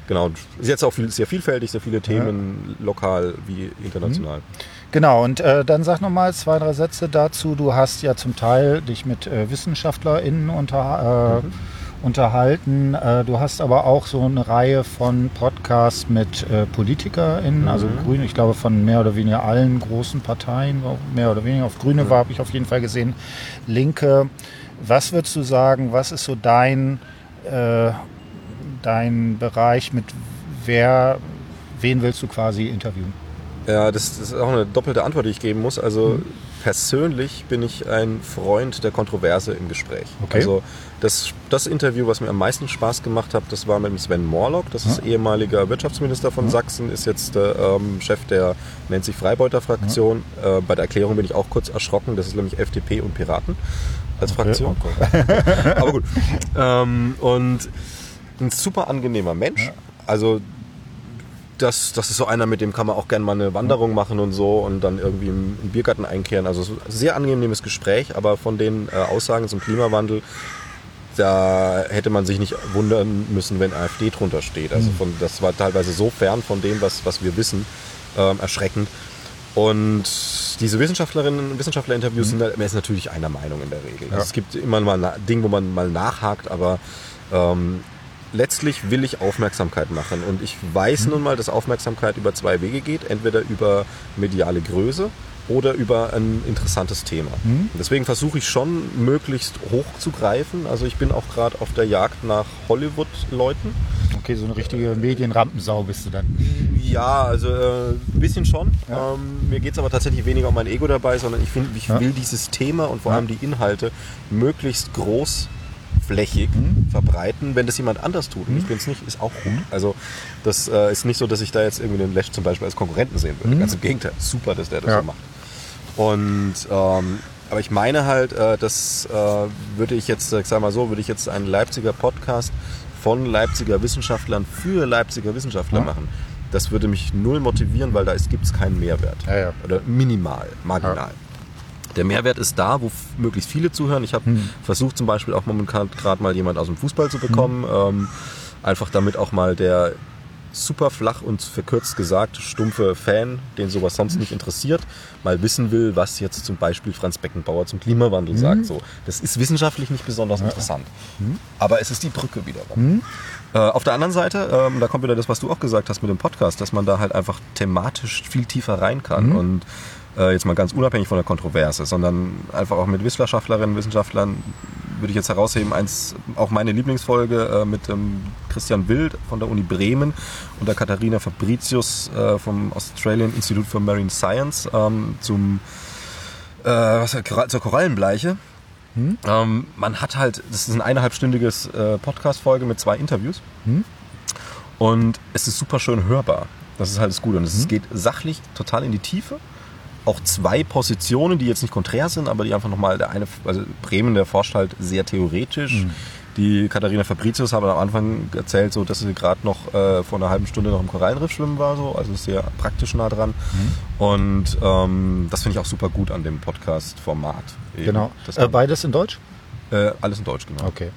genau, und ist jetzt auch viel, sehr vielfältig, sehr viele Themen, lokal wie international. Genau, und äh, dann sag nochmal zwei, drei Sätze dazu. Du hast ja zum Teil dich mit äh, WissenschaftlerInnen unter, äh, unterhalten. Äh, du hast aber auch so eine Reihe von Podcasts mit äh, PolitikerInnen, also Grüne, ich glaube von mehr oder weniger allen großen Parteien, mehr oder weniger auf Grüne war, habe ich auf jeden Fall gesehen. Linke. Was würdest du sagen, was ist so dein, äh, dein Bereich mit wer, wen willst du quasi interviewen? Ja, das, das ist auch eine doppelte Antwort, die ich geben muss. Also Mhm. persönlich bin ich ein Freund der Kontroverse im Gespräch. Okay. Also das, das Interview, was mir am meisten Spaß gemacht hat, das war mit dem Sven Morlock. Das ist ehemaliger Wirtschaftsminister von Sachsen, ist jetzt der ähm, Chef der nennt sich Freibeuter-Fraktion. Äh, bei der Erklärung bin ich auch kurz erschrocken. Das ist nämlich FDP und Piraten als Fraktion. Aber gut. Ähm, und ein super angenehmer Mensch. Also das, das ist so einer, mit dem kann man auch gerne mal eine Wanderung machen und so und dann irgendwie im, im Biergarten einkehren. Also so ein sehr angenehmes Gespräch, aber von den äh, Aussagen zum Klimawandel, da hätte man sich nicht wundern müssen, wenn AfD drunter steht. Also von, das war teilweise so fern von dem, was, was wir wissen, ähm, erschreckend. Und diese Wissenschaftlerinnen und Wissenschaftler-Interviews sind, da- man ist natürlich einer Meinung in der Regel. Also es gibt immer mal ein Ding, wo man mal nachhakt, aber ähm, letztlich will ich Aufmerksamkeit machen. Und ich weiß nun mal, dass Aufmerksamkeit über zwei Wege geht. Entweder über mediale Größe oder über ein interessantes Thema. Deswegen versuche ich schon, möglichst hoch zu greifen. Also ich bin auch gerade auf der Jagd nach Hollywood-Leuten. Okay, so eine richtige Medienrampensau bist du dann. Ja, also äh, ein bisschen schon. Ähm, mir geht es aber tatsächlich weniger um mein Ego dabei, sondern ich finde, ich Ja. will dieses Thema und vor Ja. allem die Inhalte möglichst groß flächig Mhm. verbreiten, wenn das jemand anders tut. Und ich bin es nicht, ist auch gut. Mhm. Also das äh, ist nicht so, dass ich da jetzt irgendwie den Lesch zum Beispiel als Konkurrenten sehen würde. Ganz im Gegenteil, super, dass der das Mhm. Ja. so macht. Und ähm, aber ich meine halt, äh, das äh, würde ich jetzt, ich sag mal so, würde ich jetzt einen Leipziger Podcast von Leipziger Wissenschaftlern für Leipziger Wissenschaftler Ja. machen. Das würde mich null motivieren, weil da gibt es keinen Mehrwert. Ja, ja. Oder minimal, marginal. Ja. Der Mehrwert ist da, wo möglichst viele zuhören. Ich habe Hm. versucht zum Beispiel auch momentan gerade mal jemand aus dem Fußball zu bekommen. Ähm, einfach damit auch mal der super flach und verkürzt gesagt stumpfe Fan, den sowas sonst nicht interessiert, mal wissen will, was jetzt zum Beispiel Franz Beckenbauer zum Klimawandel sagt. So, das ist wissenschaftlich nicht besonders interessant. Aber es ist die Brücke wiederum. Äh, auf der anderen Seite, ähm, da kommt wieder das, was du auch gesagt hast mit dem Podcast, dass man da halt einfach thematisch viel tiefer rein kann und äh, jetzt mal ganz unabhängig von der Kontroverse, sondern einfach auch mit Wissenschaftlerinnen, Wissenschaftlern würde ich jetzt herausheben, eins, auch meine Lieblingsfolge äh, mit ähm, Christian Wild von der Uni Bremen und der Katharina Fabricius äh, vom Australian Institute for Marine Science ähm, zum äh, zur Korallenbleiche. Ähm, man hat halt, das ist ein eineinhalbstündiges äh, Podcast-Folge mit zwei Interviews. Und es ist super schön hörbar. Das ist halt das Gute. Und es geht sachlich total in die Tiefe. Auch zwei Positionen, die jetzt nicht konträr sind, aber die einfach nochmal, der eine, also Bremen, der forscht halt sehr theoretisch. Die Katharina Fabricius hat am Anfang erzählt, so, dass sie gerade noch äh, vor einer halben Stunde noch im Korallenriff schwimmen war, so, also sehr praktisch nah dran. Und ähm, das finde ich auch super gut an dem Podcast-Format. Genau. Äh, beides in Deutsch? äh, alles in Deutsch, genau. Okay.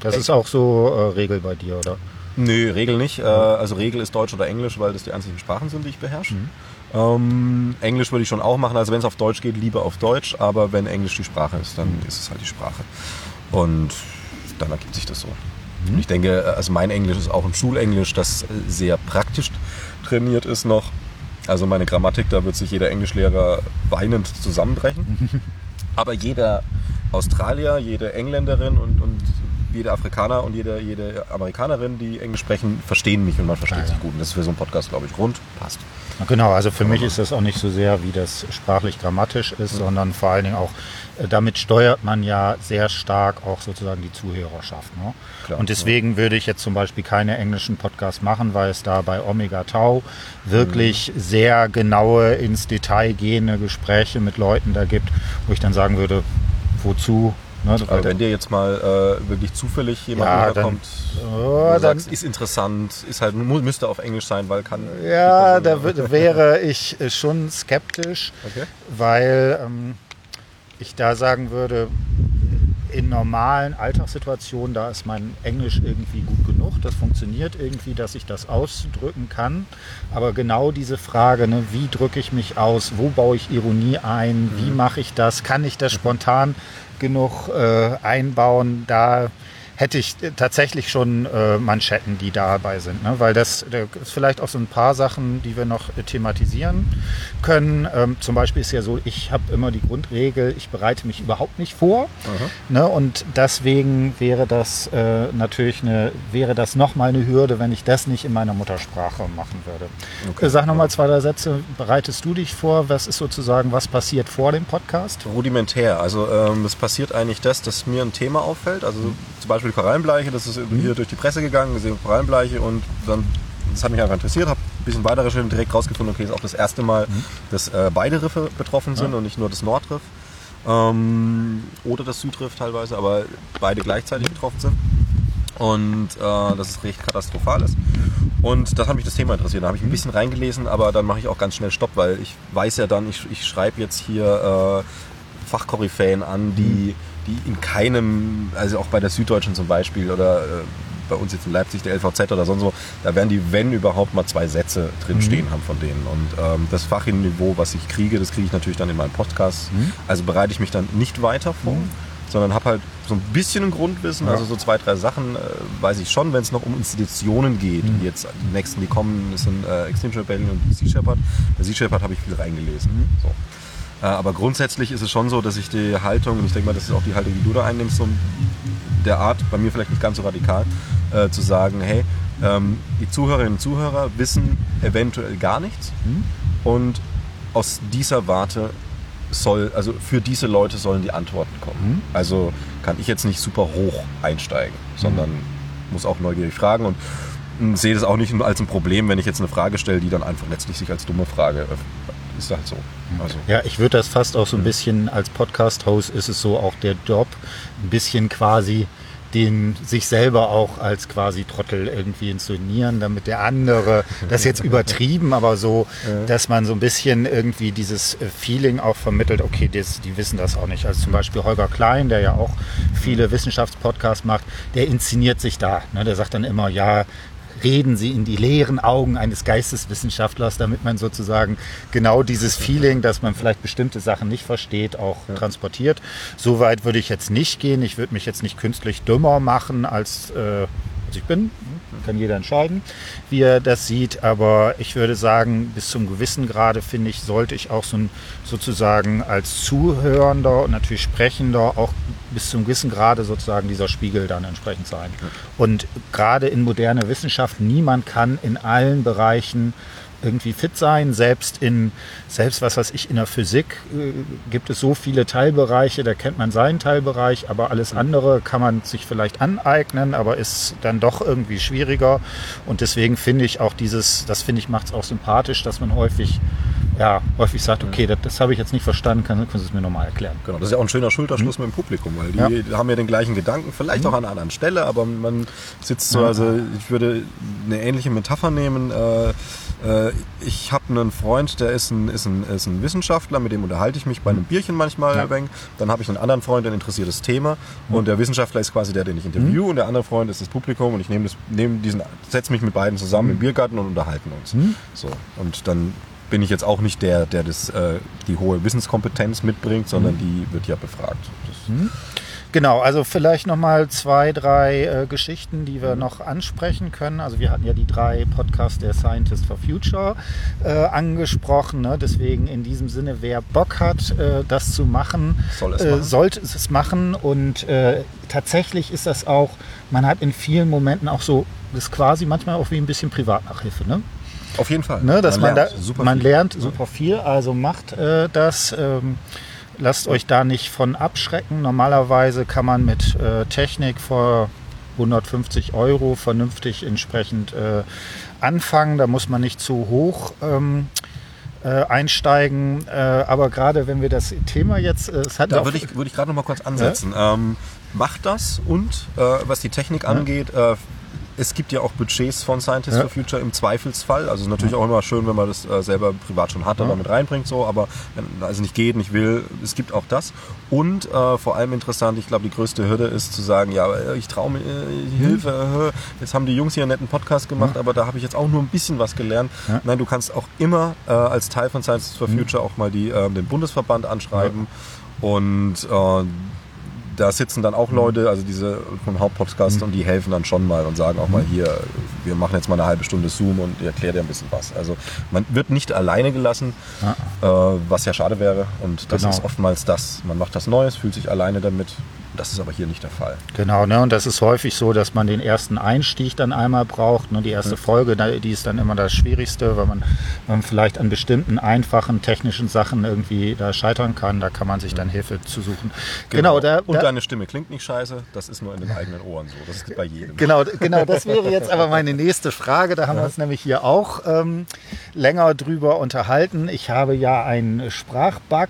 Das ist auch so äh, Regel bei dir, oder? Nö, Regel nicht. Äh, also Regel ist Deutsch oder Englisch, weil das die einzigen Sprachen sind, die ich beherrsche. Ähm, Englisch würde ich schon auch machen. Also wenn es auf Deutsch geht, lieber auf Deutsch. Aber wenn Englisch die Sprache ist, dann ist es halt die Sprache. Und dann ergibt sich das so. Und ich denke, also mein Englisch ist auch ein Schulenglisch, das sehr praktisch trainiert ist noch. Also meine Grammatik, da wird sich jeder Englischlehrer weinend zusammenbrechen. Aber jeder Australier, jede Engländerin und, und jeder Afrikaner und jede, jede Amerikanerin, die Englisch sprechen, verstehen mich und man versteht Ah, ja. sich gut. Und das ist für so einen Podcast, glaube ich, rund. Passt. Genau, also für mich ist das auch nicht so sehr, wie das sprachlich grammatisch ist, sondern vor allen Dingen auch, äh, damit steuert man ja sehr stark auch sozusagen die Zuhörerschaft. Ne? Klar, Und deswegen würde ich jetzt zum Beispiel keine englischen Podcasts machen, weil es da bei Omega Tau wirklich sehr genaue, ins Detail gehende Gespräche mit Leuten da gibt, wo ich dann sagen würde, wozu? Ne? Weil Aber wenn dir jetzt mal äh, wirklich zufällig jemand Ja, herkommt, Oh, sagst, ist interessant, ist halt, müsste auf Englisch sein, weil kann. Ja, da wäre ich äh, schon skeptisch, Okay. weil ähm, ich da sagen würde, in normalen Alltagssituationen, da ist mein Englisch irgendwie gut genug, das funktioniert irgendwie, dass ich das ausdrücken kann. Aber genau diese Frage, ne, wie drücke ich mich aus, wo baue ich Ironie ein, wie mache ich das, kann ich das spontan genug äh, einbauen, da hätte ich äh, tatsächlich schon äh, Manschetten, die dabei sind. Ne? Weil das da ist vielleicht auch so ein paar Sachen, die wir noch äh, thematisieren können. Ähm, zum Beispiel ist ja so, ich habe immer die Grundregel, ich bereite mich überhaupt nicht vor. Ne? Und deswegen wäre das äh, natürlich eine, wäre das nochmal eine Hürde, wenn ich das nicht in meiner Muttersprache machen würde. Okay. Äh, Sag nochmal zwei, drei Sätze. Bereitest du dich vor? Was ist sozusagen, was passiert vor dem Podcast? Rudimentär. Also ähm, es passiert eigentlich das, dass mir ein Thema auffällt. Also zum Beispiel die Korallenbleiche, das ist hier durch die Presse gegangen, gesehen Korallenbleiche und dann, das hat mich einfach interessiert, habe ein bisschen weiter recherchiert und direkt rausgefunden, okay, ist auch das erste Mal, dass äh, beide Riffe betroffen sind und nicht nur das Nordriff ähm, oder das Südriff teilweise, aber beide gleichzeitig betroffen sind. Und äh, dass es recht katastrophal ist. Und das hat mich das Thema interessiert. Da habe ich ein bisschen reingelesen, aber dann mache ich auch ganz schnell Stopp, weil ich weiß ja dann, ich, ich schreibe jetzt hier äh, Fachkoryphäen an, die, die in keinem, also auch bei der Süddeutschen zum Beispiel oder äh, bei uns jetzt in Leipzig der LVZ oder sonst wo, da werden die, wenn überhaupt mal zwei Sätze drinstehen haben von denen. Und ähm, das Fachniveau, was ich kriege, das kriege ich natürlich dann in meinem Podcast. Also bereite ich mich dann nicht weiter vor, sondern habe halt so ein bisschen ein Grundwissen, also so zwei, drei Sachen äh, weiß ich schon, wenn es noch um Institutionen geht. Wie jetzt die nächsten, die kommen, das sind äh, Extinction Rebellion und Sea Shepherd. Bei Sea Shepherd habe ich viel reingelesen. So. Äh, aber grundsätzlich ist es schon so, dass ich die Haltung, und ich denke mal, das ist auch die Haltung, die du da einnimmst, so der Art, bei mir vielleicht nicht ganz so radikal, äh, zu sagen, hey, ähm, die Zuhörerinnen und Zuhörer wissen eventuell gar nichts und aus dieser Warte soll, also für diese Leute sollen die Antworten kommen. Mhm. Also kann ich jetzt nicht super hoch einsteigen, sondern muss auch neugierig fragen und mh, sehe das auch nicht als ein Problem, wenn ich jetzt eine Frage stelle, die dann einfach letztlich sich als dumme Frage äh, ist halt so. Also, Ja, ich würde das fast auch so ein bisschen als Podcast-Host ist es so auch der Job, ein bisschen quasi den sich selber auch als quasi Trottel irgendwie inszenieren, damit der andere, das jetzt übertrieben, aber so, dass man so ein bisschen irgendwie dieses äh, Feeling auch vermittelt, okay, das, die wissen das auch nicht. Also zum Beispiel Holger Klein, der ja auch viele Wissenschaftspodcasts macht, der inszeniert sich da. Ne? Der sagt dann immer, ja, reden Sie in die leeren Augen eines Geisteswissenschaftlers, damit man sozusagen genau dieses Feeling, dass man vielleicht bestimmte Sachen nicht versteht, auch transportiert. So weit würde ich jetzt nicht gehen. Ich würde mich jetzt nicht künstlich dümmer machen, als, äh, als ich bin. Kann jeder entscheiden, wie er das sieht. Aber ich würde sagen, bis zum gewissen Grade, finde ich, sollte ich auch so ein, sozusagen als Zuhörender und natürlich Sprechender auch bis zum gewissen Grade sozusagen dieser Spiegel dann entsprechend sein. Und gerade in moderne Wissenschaft, niemand kann in allen Bereichen irgendwie fit sein. Selbst in, selbst was weiß ich, in der Physik äh, gibt es so viele Teilbereiche, da kennt man seinen Teilbereich, aber alles andere kann man sich vielleicht aneignen, aber ist dann doch irgendwie schwieriger. Und deswegen finde ich auch dieses, das finde ich macht es auch sympathisch, dass man häufig, ja, häufig sagt, okay, das, das habe ich jetzt nicht verstanden, kann, können Sie es mir nochmal erklären. Genau, das ist ja auch ein schöner Schulterschluss mit dem Publikum, weil die haben ja den gleichen Gedanken, vielleicht auch an einer anderen Stelle, aber man sitzt so, also ich würde eine ähnliche Metapher nehmen. Äh, ich habe einen Freund, der ist ein, ist, ein, ist ein Wissenschaftler, mit dem unterhalte ich mich bei einem Bierchen manchmal Ja. ein. Dann habe ich einen anderen Freund, der ein interessiertes Thema. Und der Wissenschaftler ist quasi der, den ich interviewe und der andere Freund ist das Publikum. Und ich nehme das, nehme diesen, setze mich mit beiden zusammen im Biergarten und unterhalten uns. So. Und dann bin ich jetzt auch nicht der, der das, äh, die hohe Wissenskompetenz mitbringt, sondern die wird ja befragt. Das, Genau, also vielleicht nochmal zwei, drei äh, Geschichten, die wir noch ansprechen können. Also wir hatten ja die drei Podcasts der Scientist for Future äh, angesprochen. Ne? Deswegen in diesem Sinne, wer Bock hat, äh, das zu machen, Soll es äh, machen. sollte es machen. Und äh, tatsächlich ist das auch, man hat in vielen Momenten auch so, das ist quasi manchmal auch wie ein bisschen Privatnachhilfe. Ne? Auf jeden Fall. Ne, dass man, lernt da, super man viel. lernt super viel, also macht äh, das. Ähm, lasst euch da nicht von abschrecken. Normalerweise kann man mit äh, Technik vor 150 Euro vernünftig entsprechend äh, anfangen. Da muss man nicht zu hoch ähm, äh, einsteigen. Äh, aber gerade wenn wir das Thema jetzt, äh, es hat Da würde ich, würde ich gerade noch mal kurz ansetzen. Ähm, macht das und äh, was die Technik angeht, es gibt ja auch Budgets von Scientists Ja. for Future im Zweifelsfall. Also es ist natürlich auch immer schön, wenn man das äh, selber privat schon hat und damit reinbringt, so, aber wenn also nicht geht, nicht will, es gibt auch das. Und äh, vor allem interessant, ich glaube, die größte Hürde ist zu sagen, ja, äh, ich traue mir, äh, Hilfe, äh, jetzt haben die Jungs hier einen netten Podcast gemacht, aber da habe ich jetzt auch nur ein bisschen was gelernt. Ja. Nein, du kannst auch immer äh, als Teil von Scientists for Future auch mal die, äh, den Bundesverband anschreiben und da sitzen dann auch Leute, also diese vom Hauptpodcast und die helfen dann schon mal und sagen auch mal hier, wir machen jetzt mal eine halbe Stunde Zoom und ich erkläre dir ein bisschen was. Also man wird nicht alleine gelassen, äh, was ja schade wäre und das Genau. ist oftmals das. Man macht das Neues, fühlt sich alleine damit. Das ist aber hier nicht der Fall. Genau, ne? und das ist häufig so, dass man den ersten Einstieg dann einmal braucht. Ne? Die erste Folge, die ist dann immer das Schwierigste, weil man, man vielleicht an bestimmten einfachen technischen Sachen irgendwie da scheitern kann. Da kann man sich dann Hilfe zu suchen. Genau, da, und da, deine Stimme klingt nicht scheiße, das ist nur in den eigenen Ohren so. Das ist bei jedem. Genau, genau, das wäre jetzt aber meine nächste Frage. Da haben wir uns nämlich hier auch ähm, länger drüber unterhalten. Ich habe ja einen Sprachbug,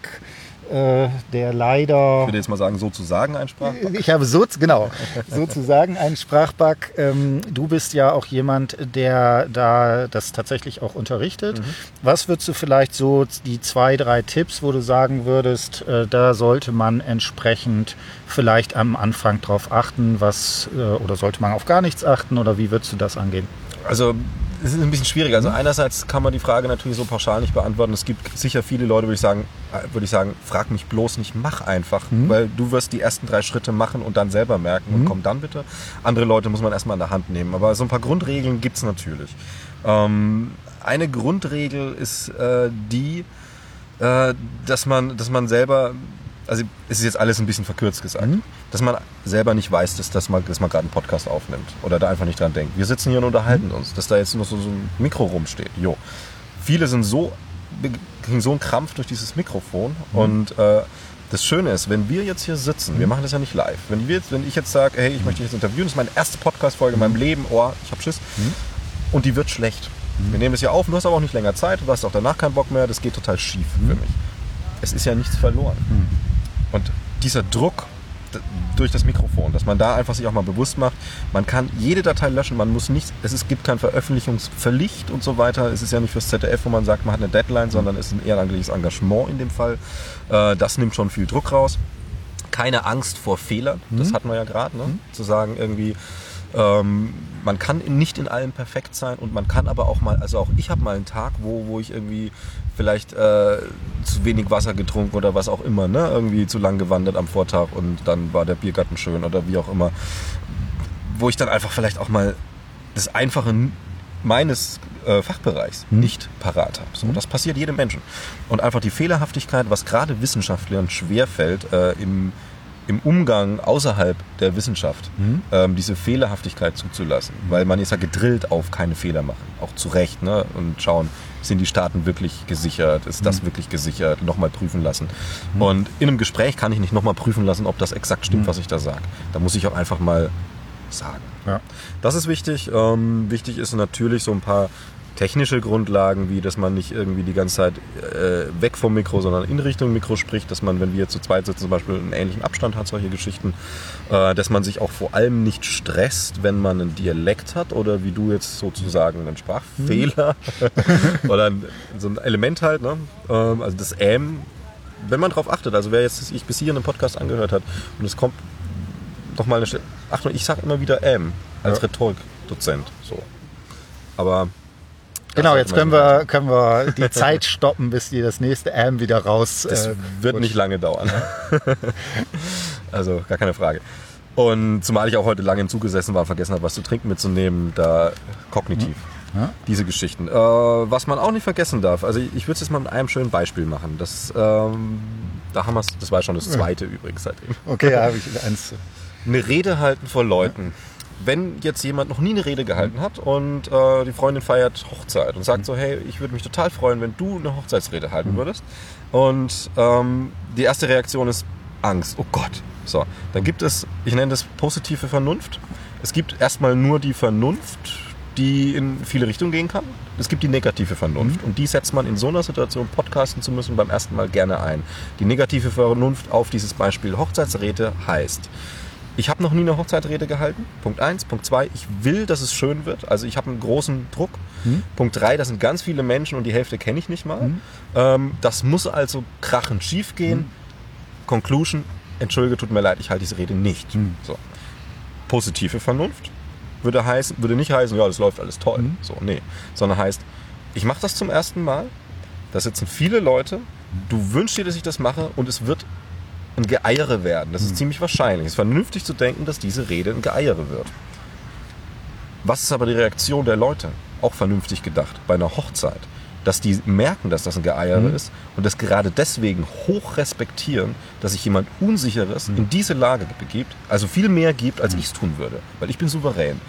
der leider. Ich würde jetzt mal sagen, sozusagen ein Sprach. Ich habe so, genau, sozusagen einen Sprachbug. Ähm, du bist ja auch jemand, der da das tatsächlich auch unterrichtet. Mhm. Was würdest du vielleicht so die zwei, drei Tipps, wo du sagen würdest, äh, da sollte man entsprechend vielleicht am Anfang drauf achten, was äh, oder sollte man auf gar nichts achten oder wie würdest du das angehen? Also es ist ein bisschen schwierig. Also einerseits kann man die Frage natürlich so pauschal nicht beantworten. Es gibt sicher viele Leute, würde ich sagen, äh, würde ich sagen, frag mich bloß nicht, mach einfach, weil du wirst die ersten drei Schritte machen und dann selber merken und komm dann bitte. Andere Leute muss man erstmal an der Hand nehmen. Aber so ein paar Grundregeln gibt es natürlich. Ähm, eine Grundregel ist äh, die, äh, dass man, dass man selber, also es ist jetzt alles ein bisschen verkürzt gesagt, dass man selber nicht weiß, dass, dass man, dass man gerade einen Podcast aufnimmt oder da einfach nicht dran denkt. Wir sitzen hier und unterhalten uns, dass da jetzt noch so, so ein Mikro rumsteht. Jo. Viele sind so ging so ein Krampf durch dieses Mikrofon und äh, das Schöne ist, wenn wir jetzt hier sitzen, wir machen das ja nicht live. Wenn, wir jetzt, wenn ich jetzt sage, hey, ich möchte dich jetzt interviewen, das ist meine erste Podcast-Folge in meinem Leben, oh, ich hab Schiss, und die wird schlecht. Wir nehmen das ja auf, du hast aber auch nicht länger Zeit, du hast auch danach keinen Bock mehr, das geht total schief für mich. Es ist ja nichts verloren. Und dieser Druck durch das Mikrofon, dass man da einfach sich auch mal bewusst macht, man kann jede Datei löschen, man muss nichts, es ist, gibt kein Veröffentlichungspflicht und so weiter. Es ist ja nicht fürs ZDF, wo man sagt, man hat eine Deadline, sondern es ist ein ehrenamtliches Engagement in dem Fall. Äh, Das nimmt schon viel Druck raus. Keine Angst vor Fehlern, das hatten wir ja gerade, ne? zu sagen irgendwie, ähm, man kann nicht in allem perfekt sein und man kann aber auch mal, also auch ich habe mal einen Tag, wo, wo ich irgendwie vielleicht äh, zu wenig Wasser getrunken oder was auch immer, ne? irgendwie zu lang gewandert am Vortag und dann war der Biergarten schön oder wie auch immer, wo ich dann einfach vielleicht auch mal das Einfache meines äh, Fachbereichs nicht parat habe. So, Das passiert jedem Menschen. Und einfach die Fehlerhaftigkeit, was gerade Wissenschaftlern schwerfällt, äh, im, im Umgang außerhalb der Wissenschaft, ähm, diese Fehlerhaftigkeit zuzulassen. Weil man ist ja gedrillt auf keine Fehler machen. Auch zu Recht. Ne? Und schauen, sind die Staaten wirklich gesichert? Ist das wirklich gesichert? Nochmal prüfen lassen. Und in einem Gespräch kann ich nicht nochmal prüfen lassen, ob das exakt stimmt, was ich da sage. Da muss ich auch einfach mal sagen. Ja. Das ist wichtig. Ähm, wichtig ist natürlich so ein paar technische Grundlagen, wie dass man nicht irgendwie die ganze Zeit äh, weg vom Mikro, sondern in Richtung Mikro spricht, dass man, wenn wir zu zweit sitzen, zum Beispiel einen ähnlichen Abstand hat, solche Geschichten, äh, dass man sich auch vor allem nicht stresst, wenn man einen Dialekt hat oder wie du jetzt sozusagen einen Sprachfehler oder ein, so ein Element halt, ne? ähm, also das Ähm, wenn man darauf achtet, also wer jetzt sich bis hier einen Podcast angehört hat und es kommt noch mal eine Stelle. Achtung, ich sage immer wieder M als Ja. Rhetorikdozent. So. Aber Genau, jetzt können wir, können wir die Zeit stoppen, bis die das nächste M wieder raus. Das äh, wird nicht lange dauern. also gar keine Frage. Und zumal ich auch heute lange im Zug gesessen war und vergessen habe, was zu trinken mitzunehmen, da kognitiv. Ja. Diese Geschichten. Äh, was man auch nicht vergessen darf, also ich, ich würde es jetzt mal mit einem schönen Beispiel machen. Das, ähm, da haben wir das war schon das zweite übrigens seitdem. Okay, ja, habe ich eins. eine Rede halten vor Leuten. Wenn jetzt jemand noch nie eine Rede gehalten hat und äh, die Freundin feiert Hochzeit und sagt so, hey, ich würde mich total freuen, wenn du eine Hochzeitsrede halten würdest. Und ähm, die erste Reaktion ist Angst. Oh Gott. So, dann gibt es, ich nenne das positive Vernunft. Es gibt erstmal nur die Vernunft, die in viele Richtungen gehen kann. Es gibt die negative Vernunft und die setzt man in so einer Situation, podcasten zu müssen, beim ersten Mal gerne ein. Die negative Vernunft auf dieses Beispiel Hochzeitsrede heißt, ich habe noch nie eine Hochzeitsrede gehalten. Punkt eins. Punkt zwei, ich will, dass es schön wird. Also ich habe einen großen Druck. Punkt drei, das sind ganz viele Menschen und die Hälfte kenne ich nicht mal. Ähm, das muss also krachend schief gehen. Conclusion, entschuldige, tut mir leid, ich halte diese Rede nicht. So. Positive Vernunft würde, heißen, würde nicht heißen, ja, das läuft alles toll. So, nee. Sondern heißt, ich mache das zum ersten Mal, da sitzen viele Leute, du wünschst dir, dass ich das mache und es wird ein Geeiere werden. Das ist ziemlich wahrscheinlich. Es ist vernünftig zu denken, dass diese Rede ein Geeiere wird. Was ist aber die Reaktion der Leute? Auch vernünftig gedacht, bei einer Hochzeit. Dass die merken, dass das ein Geeiere ist und das gerade deswegen hoch respektieren, dass sich jemand Unsicheres in diese Lage begibt, also viel mehr gibt, als ich es tun würde. Weil ich bin souverän.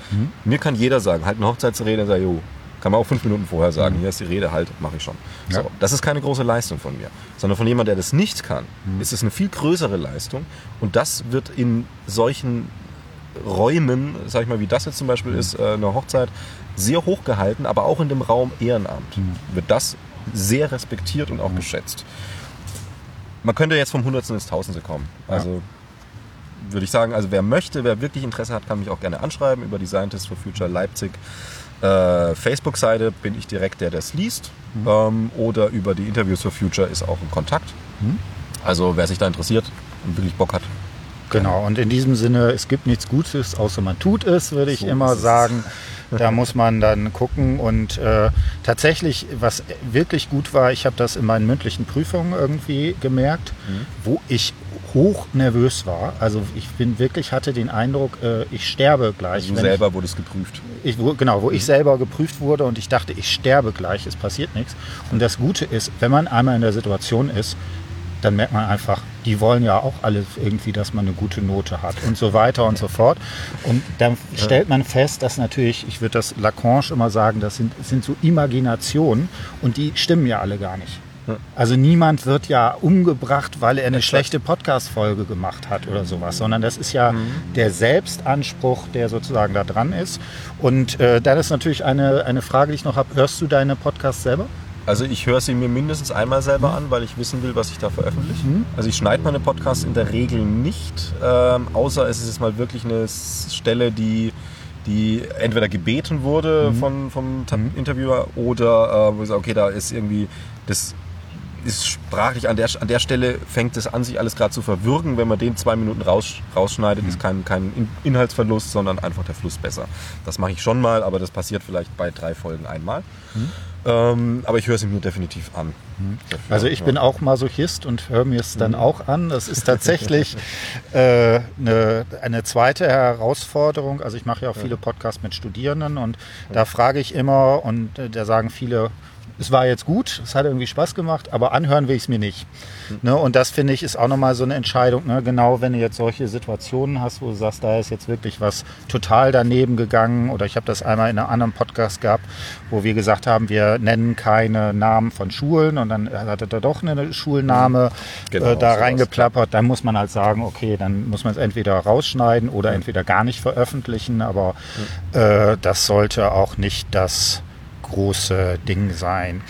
Mir kann jeder sagen, halt eine Hochzeitsrede und sag, jo, kann man auch fünf Minuten vorher sagen, hier ist die Rede, halt, mache ich schon. Ja. So, das ist keine große Leistung von mir, sondern von jemandem, der das nicht kann, ist es eine viel größere Leistung und das wird in solchen Räumen, sag ich mal, wie das jetzt zum Beispiel ist, äh, eine Hochzeit, sehr hoch gehalten, aber auch in dem Raum Ehrenamt wird das sehr respektiert und auch geschätzt. Man könnte jetzt vom Hundertsten ins Tausendste kommen. Also würde ich sagen, also wer möchte, wer wirklich Interesse hat, kann mich auch gerne anschreiben über die Scientists for Future Leipzig äh, Facebook-Seite bin ich direkt der, der es liest. Ähm, oder über die Interviews for Future ist auch ein Kontakt. Also wer sich da interessiert und wirklich Bock hat, Genau, und in diesem Sinne, es gibt nichts Gutes, außer man tut es, würde ich So immer sagen. Da muss man dann gucken und äh, tatsächlich, was wirklich gut war, ich habe das in meinen mündlichen Prüfungen irgendwie gemerkt, Mhm. wo ich hoch nervös war. Also ich bin wirklich, hatte den Eindruck, äh, ich sterbe gleich. du wenn selber wurdest geprüft. ich, wo, genau, wo ich selber geprüft wurde und ich dachte, ich sterbe gleich, es passiert nichts. Und das Gute ist, wenn man einmal in der Situation ist, dann merkt man einfach, die wollen ja auch alle irgendwie, dass man eine gute Note hat und so weiter und so fort. Und dann stellt man fest, dass natürlich, ich würde das Lacanche immer sagen, das sind, das sind so Imaginationen und die stimmen ja alle gar nicht. Also niemand wird ja umgebracht, weil er eine schlechte Podcast-Folge gemacht hat oder sowas, sondern das ist ja mhm. der Selbstanspruch, der sozusagen da dran ist. Und äh, dann ist natürlich eine, eine Frage, die ich noch habe. Hörst du deine Podcasts selber? Also ich höre sie mir mindestens einmal selber mhm. an, weil ich wissen will, was ich da veröffentliche. Mhm. Also ich schneide meine Podcasts in der Regel nicht, ähm, außer es ist jetzt mal wirklich eine Stelle, die die entweder gebeten wurde mhm. von, vom mhm. Interviewer oder äh, wo ich sage, okay, da ist irgendwie das ist sprachlich an der, an der Stelle fängt es an, sich alles gerade zu verwürgen. Wenn man den zwei Minuten raus, rausschneidet, mhm. ist kein, kein Inhaltsverlust, sondern einfach der Fluss besser. Das mache ich schon mal, aber das passiert vielleicht bei drei Folgen einmal. Mhm. Ähm, aber ich höre es mir definitiv an. Mhm. Also ich bin auch Masochist und höre mir es dann mhm. auch an. Das ist tatsächlich äh, eine, eine, zweite Herausforderung. Also ich mache ja auch viele Podcasts mit Studierenden und da frage ich immer und äh, da sagen viele, es war jetzt gut, es hat irgendwie Spaß gemacht, aber anhören will ich es mir nicht. Mhm. Ne? Und das finde ich ist auch nochmal so eine Entscheidung. Ne? Genau, wenn du jetzt solche Situationen hast, wo du sagst, da ist jetzt wirklich was total daneben gegangen. Oder ich habe das einmal in einem anderen Podcast gehabt, wo wir gesagt haben, wir nennen keine Namen von Schulen und dann hat er da doch eine Schulname genau, äh, da reingeplappert. Dann muss man halt sagen, okay, dann muss man es entweder rausschneiden oder mhm. entweder gar nicht veröffentlichen. Aber mhm. äh, das sollte auch nicht das große Ding sein.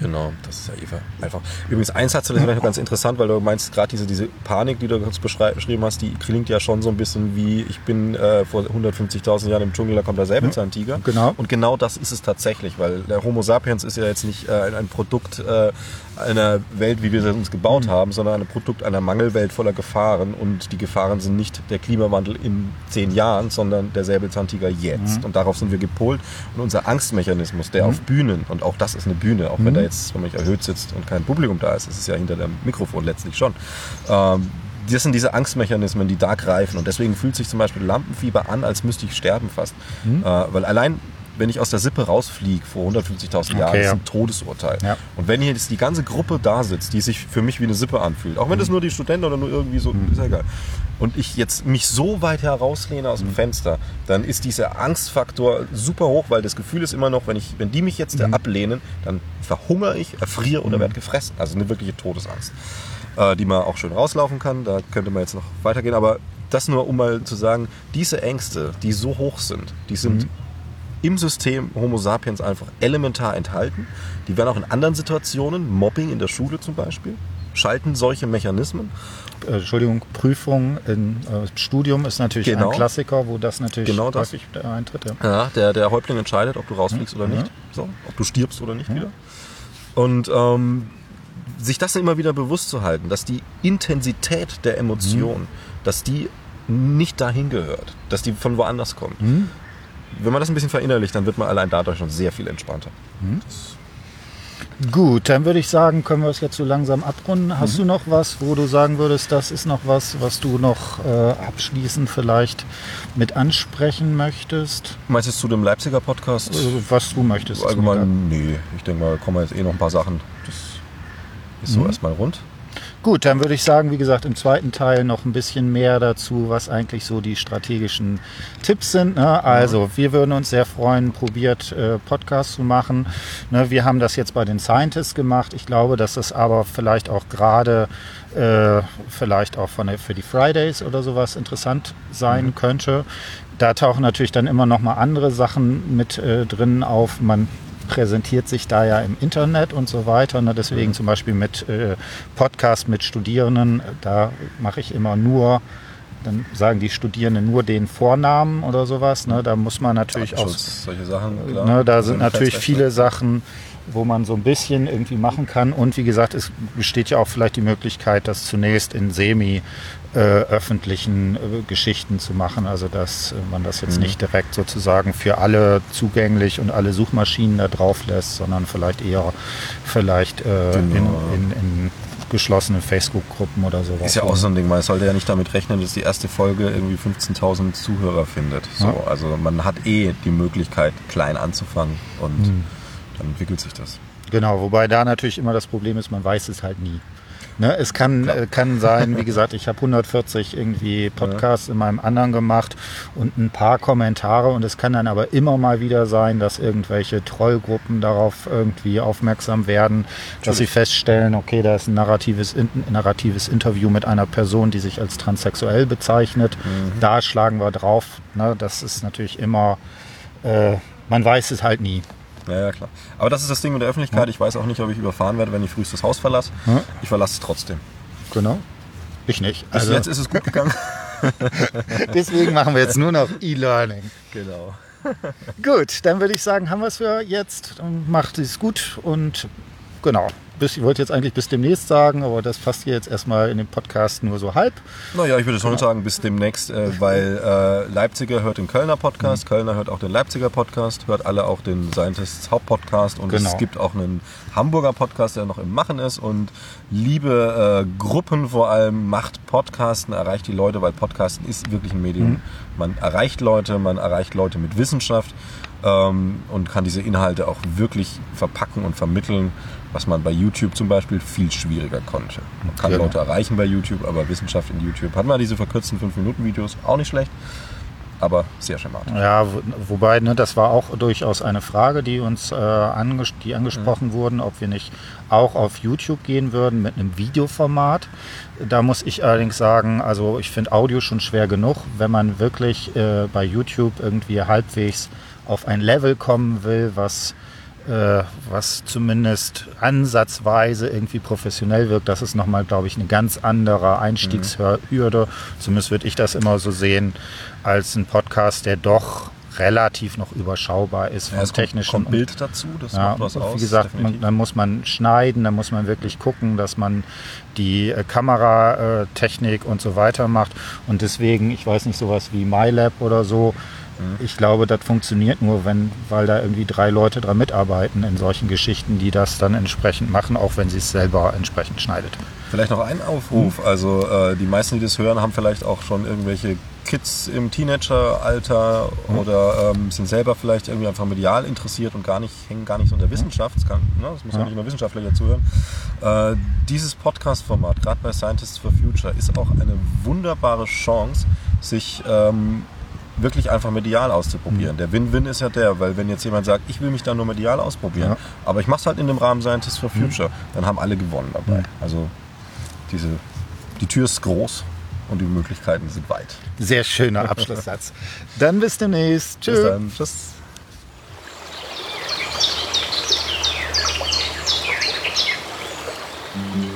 Genau, das ist ja Eva. Einfach. Übrigens, eins hat vielleicht ganz interessant, weil du meinst, gerade diese, diese Panik, die du kurz beschrieben hast, die klingt ja schon so ein bisschen wie, ich bin äh, vor 150.000 Jahren im Dschungel, da kommt der Säbelzahntiger. Genau. Und genau das ist es tatsächlich, weil der Homo sapiens ist ja jetzt nicht äh, ein Produkt äh, einer Welt, wie wir sie uns gebaut mhm. haben, sondern ein Produkt einer Mangelwelt voller Gefahren. Und die Gefahren sind nicht der Klimawandel in zehn Jahren, sondern der Säbelzahntiger jetzt. Mhm. Und darauf sind wir gepolt. Und unser Angstmechanismus, der mhm. auf Bühnen, und auch das ist eine Bühne, auch wenn da jetzt, wenn man erhöht sitzt und kein Publikum da ist, ist es ja hinter dem Mikrofon letztlich schon. Ähm, das sind diese Angstmechanismen, die da greifen. Und deswegen fühlt sich zum Beispiel Lampenfieber an, als müsste ich sterben fast. Mhm. Äh, weil allein wenn ich aus der Sippe rausfliege vor 150.000 okay, Jahren, ist ein Todesurteil. Ja. Und wenn hier jetzt die ganze Gruppe da sitzt, die sich für mich wie eine Sippe anfühlt, auch wenn das mhm. nur die Studenten oder nur irgendwie so, mhm. ist ja egal. Und ich jetzt mich so weit herauslehne aus dem mhm. Fenster, dann ist dieser Angstfaktor super hoch, weil das Gefühl ist immer noch, wenn, ich, wenn die mich jetzt mhm. ablehnen, dann verhungere ich, erfriere oder mhm. werde gefressen. Also eine wirkliche Todesangst, äh, die man auch schön rauslaufen kann. Da könnte man jetzt noch weitergehen. Aber das nur, um mal zu sagen, diese Ängste, die so hoch sind, die sind mhm im System Homo sapiens einfach elementar enthalten. Die werden auch in anderen Situationen, Mobbing in der Schule zum Beispiel, schalten solche Mechanismen. Äh, Entschuldigung, Prüfung im äh, Studium ist natürlich genau. ein Klassiker, wo das natürlich genau das. häufig eintritt. Ja. ja, der, der Häuptling entscheidet, ob du rausfliegst mhm. oder nicht, so, ob du stirbst oder nicht mhm. wieder. Und ähm, sich das immer wieder bewusst zu halten, dass die Intensität der Emotion, mhm. dass die nicht dahin gehört, dass die von woanders kommt. Mhm wenn man das ein bisschen verinnerlicht, dann wird man allein dadurch schon sehr viel entspannter. Mhm. Gut, dann würde ich sagen, können wir es jetzt so langsam abrunden. Hast mhm. du noch was, wo du sagen würdest, das ist noch was, was du noch äh, abschließend vielleicht mit ansprechen möchtest? Meinst du zu dem Leipziger Podcast? Also, was du möchtest. Allgemein, nee. Ich denke mal, da kommen jetzt eh noch ein paar Sachen. Das ist so mhm. erstmal rund. Gut, dann würde ich sagen, wie gesagt, im zweiten Teil noch ein bisschen mehr dazu, was eigentlich so die strategischen Tipps sind. Ne? Also, wir würden uns sehr freuen, probiert äh, Podcasts zu machen. Ne? Wir haben das jetzt bei den Scientists gemacht. Ich glaube, dass das aber vielleicht auch gerade äh, vielleicht auch von der, für die Fridays oder sowas interessant sein mhm. könnte. Da tauchen natürlich dann immer noch mal andere Sachen mit äh, drin auf. Man präsentiert sich da ja im Internet und so weiter. Ne? Deswegen mhm. zum Beispiel mit äh, Podcast mit Studierenden, da mache ich immer nur, dann sagen die Studierenden nur den Vornamen oder sowas. Ne? Da muss man natürlich auch. Solche Sachen, klar. Ne? Da sind natürlich viele Sachen wo man so ein bisschen irgendwie machen kann. Und wie gesagt, es besteht ja auch vielleicht die Möglichkeit, das zunächst in semi äh, öffentlichen äh, Geschichten zu machen. Also dass äh, man das jetzt mhm. nicht direkt sozusagen für alle zugänglich und alle Suchmaschinen da drauf lässt, sondern vielleicht eher vielleicht äh, genau. in, in, in geschlossenen Facebook-Gruppen oder sowas. Ist ja auch so ein Ding, man sollte ja nicht damit rechnen, dass die erste Folge irgendwie 15.000 Zuhörer findet. So, ja. Also man hat eh die Möglichkeit, klein anzufangen und mhm dann entwickelt sich das. Genau, wobei da natürlich immer das Problem ist, man weiß es halt nie. Ne, es kann, äh, kann sein, wie gesagt, ich habe 140 irgendwie Podcasts ja. in meinem anderen gemacht und ein paar Kommentare und es kann dann aber immer mal wieder sein, dass irgendwelche Trollgruppen darauf irgendwie aufmerksam werden, dass sie feststellen, okay, da ist ein narratives, ein narratives Interview mit einer Person, die sich als transsexuell bezeichnet. Mhm. Da schlagen wir drauf. Ne, das ist natürlich immer, äh, man weiß es halt nie. Ja, ja, klar. Aber das ist das Ding mit der Öffentlichkeit. Ich weiß auch nicht, ob ich überfahren werde, wenn ich frühst das Haus verlasse. Ich verlasse es trotzdem. Genau. Ich nicht. Bis also jetzt ist es gut gegangen. Deswegen machen wir jetzt nur noch E-Learning. Genau. gut, dann würde ich sagen, haben wir es für jetzt. Macht es gut und genau bis, ich wollte jetzt eigentlich bis demnächst sagen, aber das passt hier jetzt erstmal in dem Podcast nur so halb. Naja, ich würde schon sagen bis demnächst, äh, weil äh, Leipziger hört den Kölner Podcast, mhm. Kölner hört auch den Leipziger Podcast, hört alle auch den Scientists Hauptpodcast und genau. es gibt auch einen Hamburger Podcast, der noch im Machen ist und liebe äh, Gruppen vor allem macht Podcasten, erreicht die Leute, weil Podcasten ist wirklich ein Medium. Mhm. Man erreicht Leute, man erreicht Leute mit Wissenschaft ähm, und kann diese Inhalte auch wirklich verpacken und vermitteln was man bei YouTube zum Beispiel viel schwieriger konnte. Man kann genau. Leute erreichen bei YouTube, aber Wissenschaft in YouTube hat man diese verkürzten 5-Minuten-Videos auch nicht schlecht, aber sehr schematisch. Ja, wobei, ne, das war auch durchaus eine Frage, die uns äh, anges die angesprochen mhm. wurden, ob wir nicht auch auf YouTube gehen würden mit einem Videoformat. Da muss ich allerdings sagen, also ich finde Audio schon schwer genug, wenn man wirklich äh, bei YouTube irgendwie halbwegs auf ein Level kommen will, was äh, was zumindest ansatzweise irgendwie professionell wirkt. Das ist nochmal, glaube ich, eine ganz andere Einstiegshürde. Mhm. Zumindest würde ich das immer so sehen, als ein Podcast, der doch relativ noch überschaubar ist vom ja, technischen. Kommt, kommt Bild dazu, das ja, macht was aus. Wie gesagt, man, dann muss man schneiden, dann muss man wirklich gucken, dass man die äh, Kameratechnik und so weiter macht. Und deswegen, ich weiß nicht, sowas wie MyLab oder so, ich glaube, das funktioniert nur, wenn, weil da irgendwie drei Leute dran mitarbeiten in solchen Geschichten, die das dann entsprechend machen, auch wenn sie es selber entsprechend schneidet. Vielleicht noch ein Aufruf. Mhm. Also äh, die meisten, die das hören, haben vielleicht auch schon irgendwelche Kids im Teenageralter mhm. oder ähm, sind selber vielleicht irgendwie einfach medial interessiert und gar nicht, hängen gar nicht so in der Wissenschaft. Das, kann, ne, das muss ja. ja nicht immer Wissenschaftler dazuhören. Äh, dieses Podcast-Format, gerade bei Scientists for Future, ist auch eine wunderbare Chance, sich ähm, wirklich einfach medial auszuprobieren. Mhm. Der Win-Win ist ja der, weil wenn jetzt jemand sagt, ich will mich da nur medial ausprobieren, ja. aber ich mache es halt in dem Rahmen Scientist for mhm. Future, mhm. dann haben alle gewonnen dabei. Mhm. Also diese, die Tür ist groß und die Möglichkeiten sind weit. Sehr schöner Abschlusssatz. dann bis demnächst. Tschüss. Bis dann. Tschüss. Mm-hmm.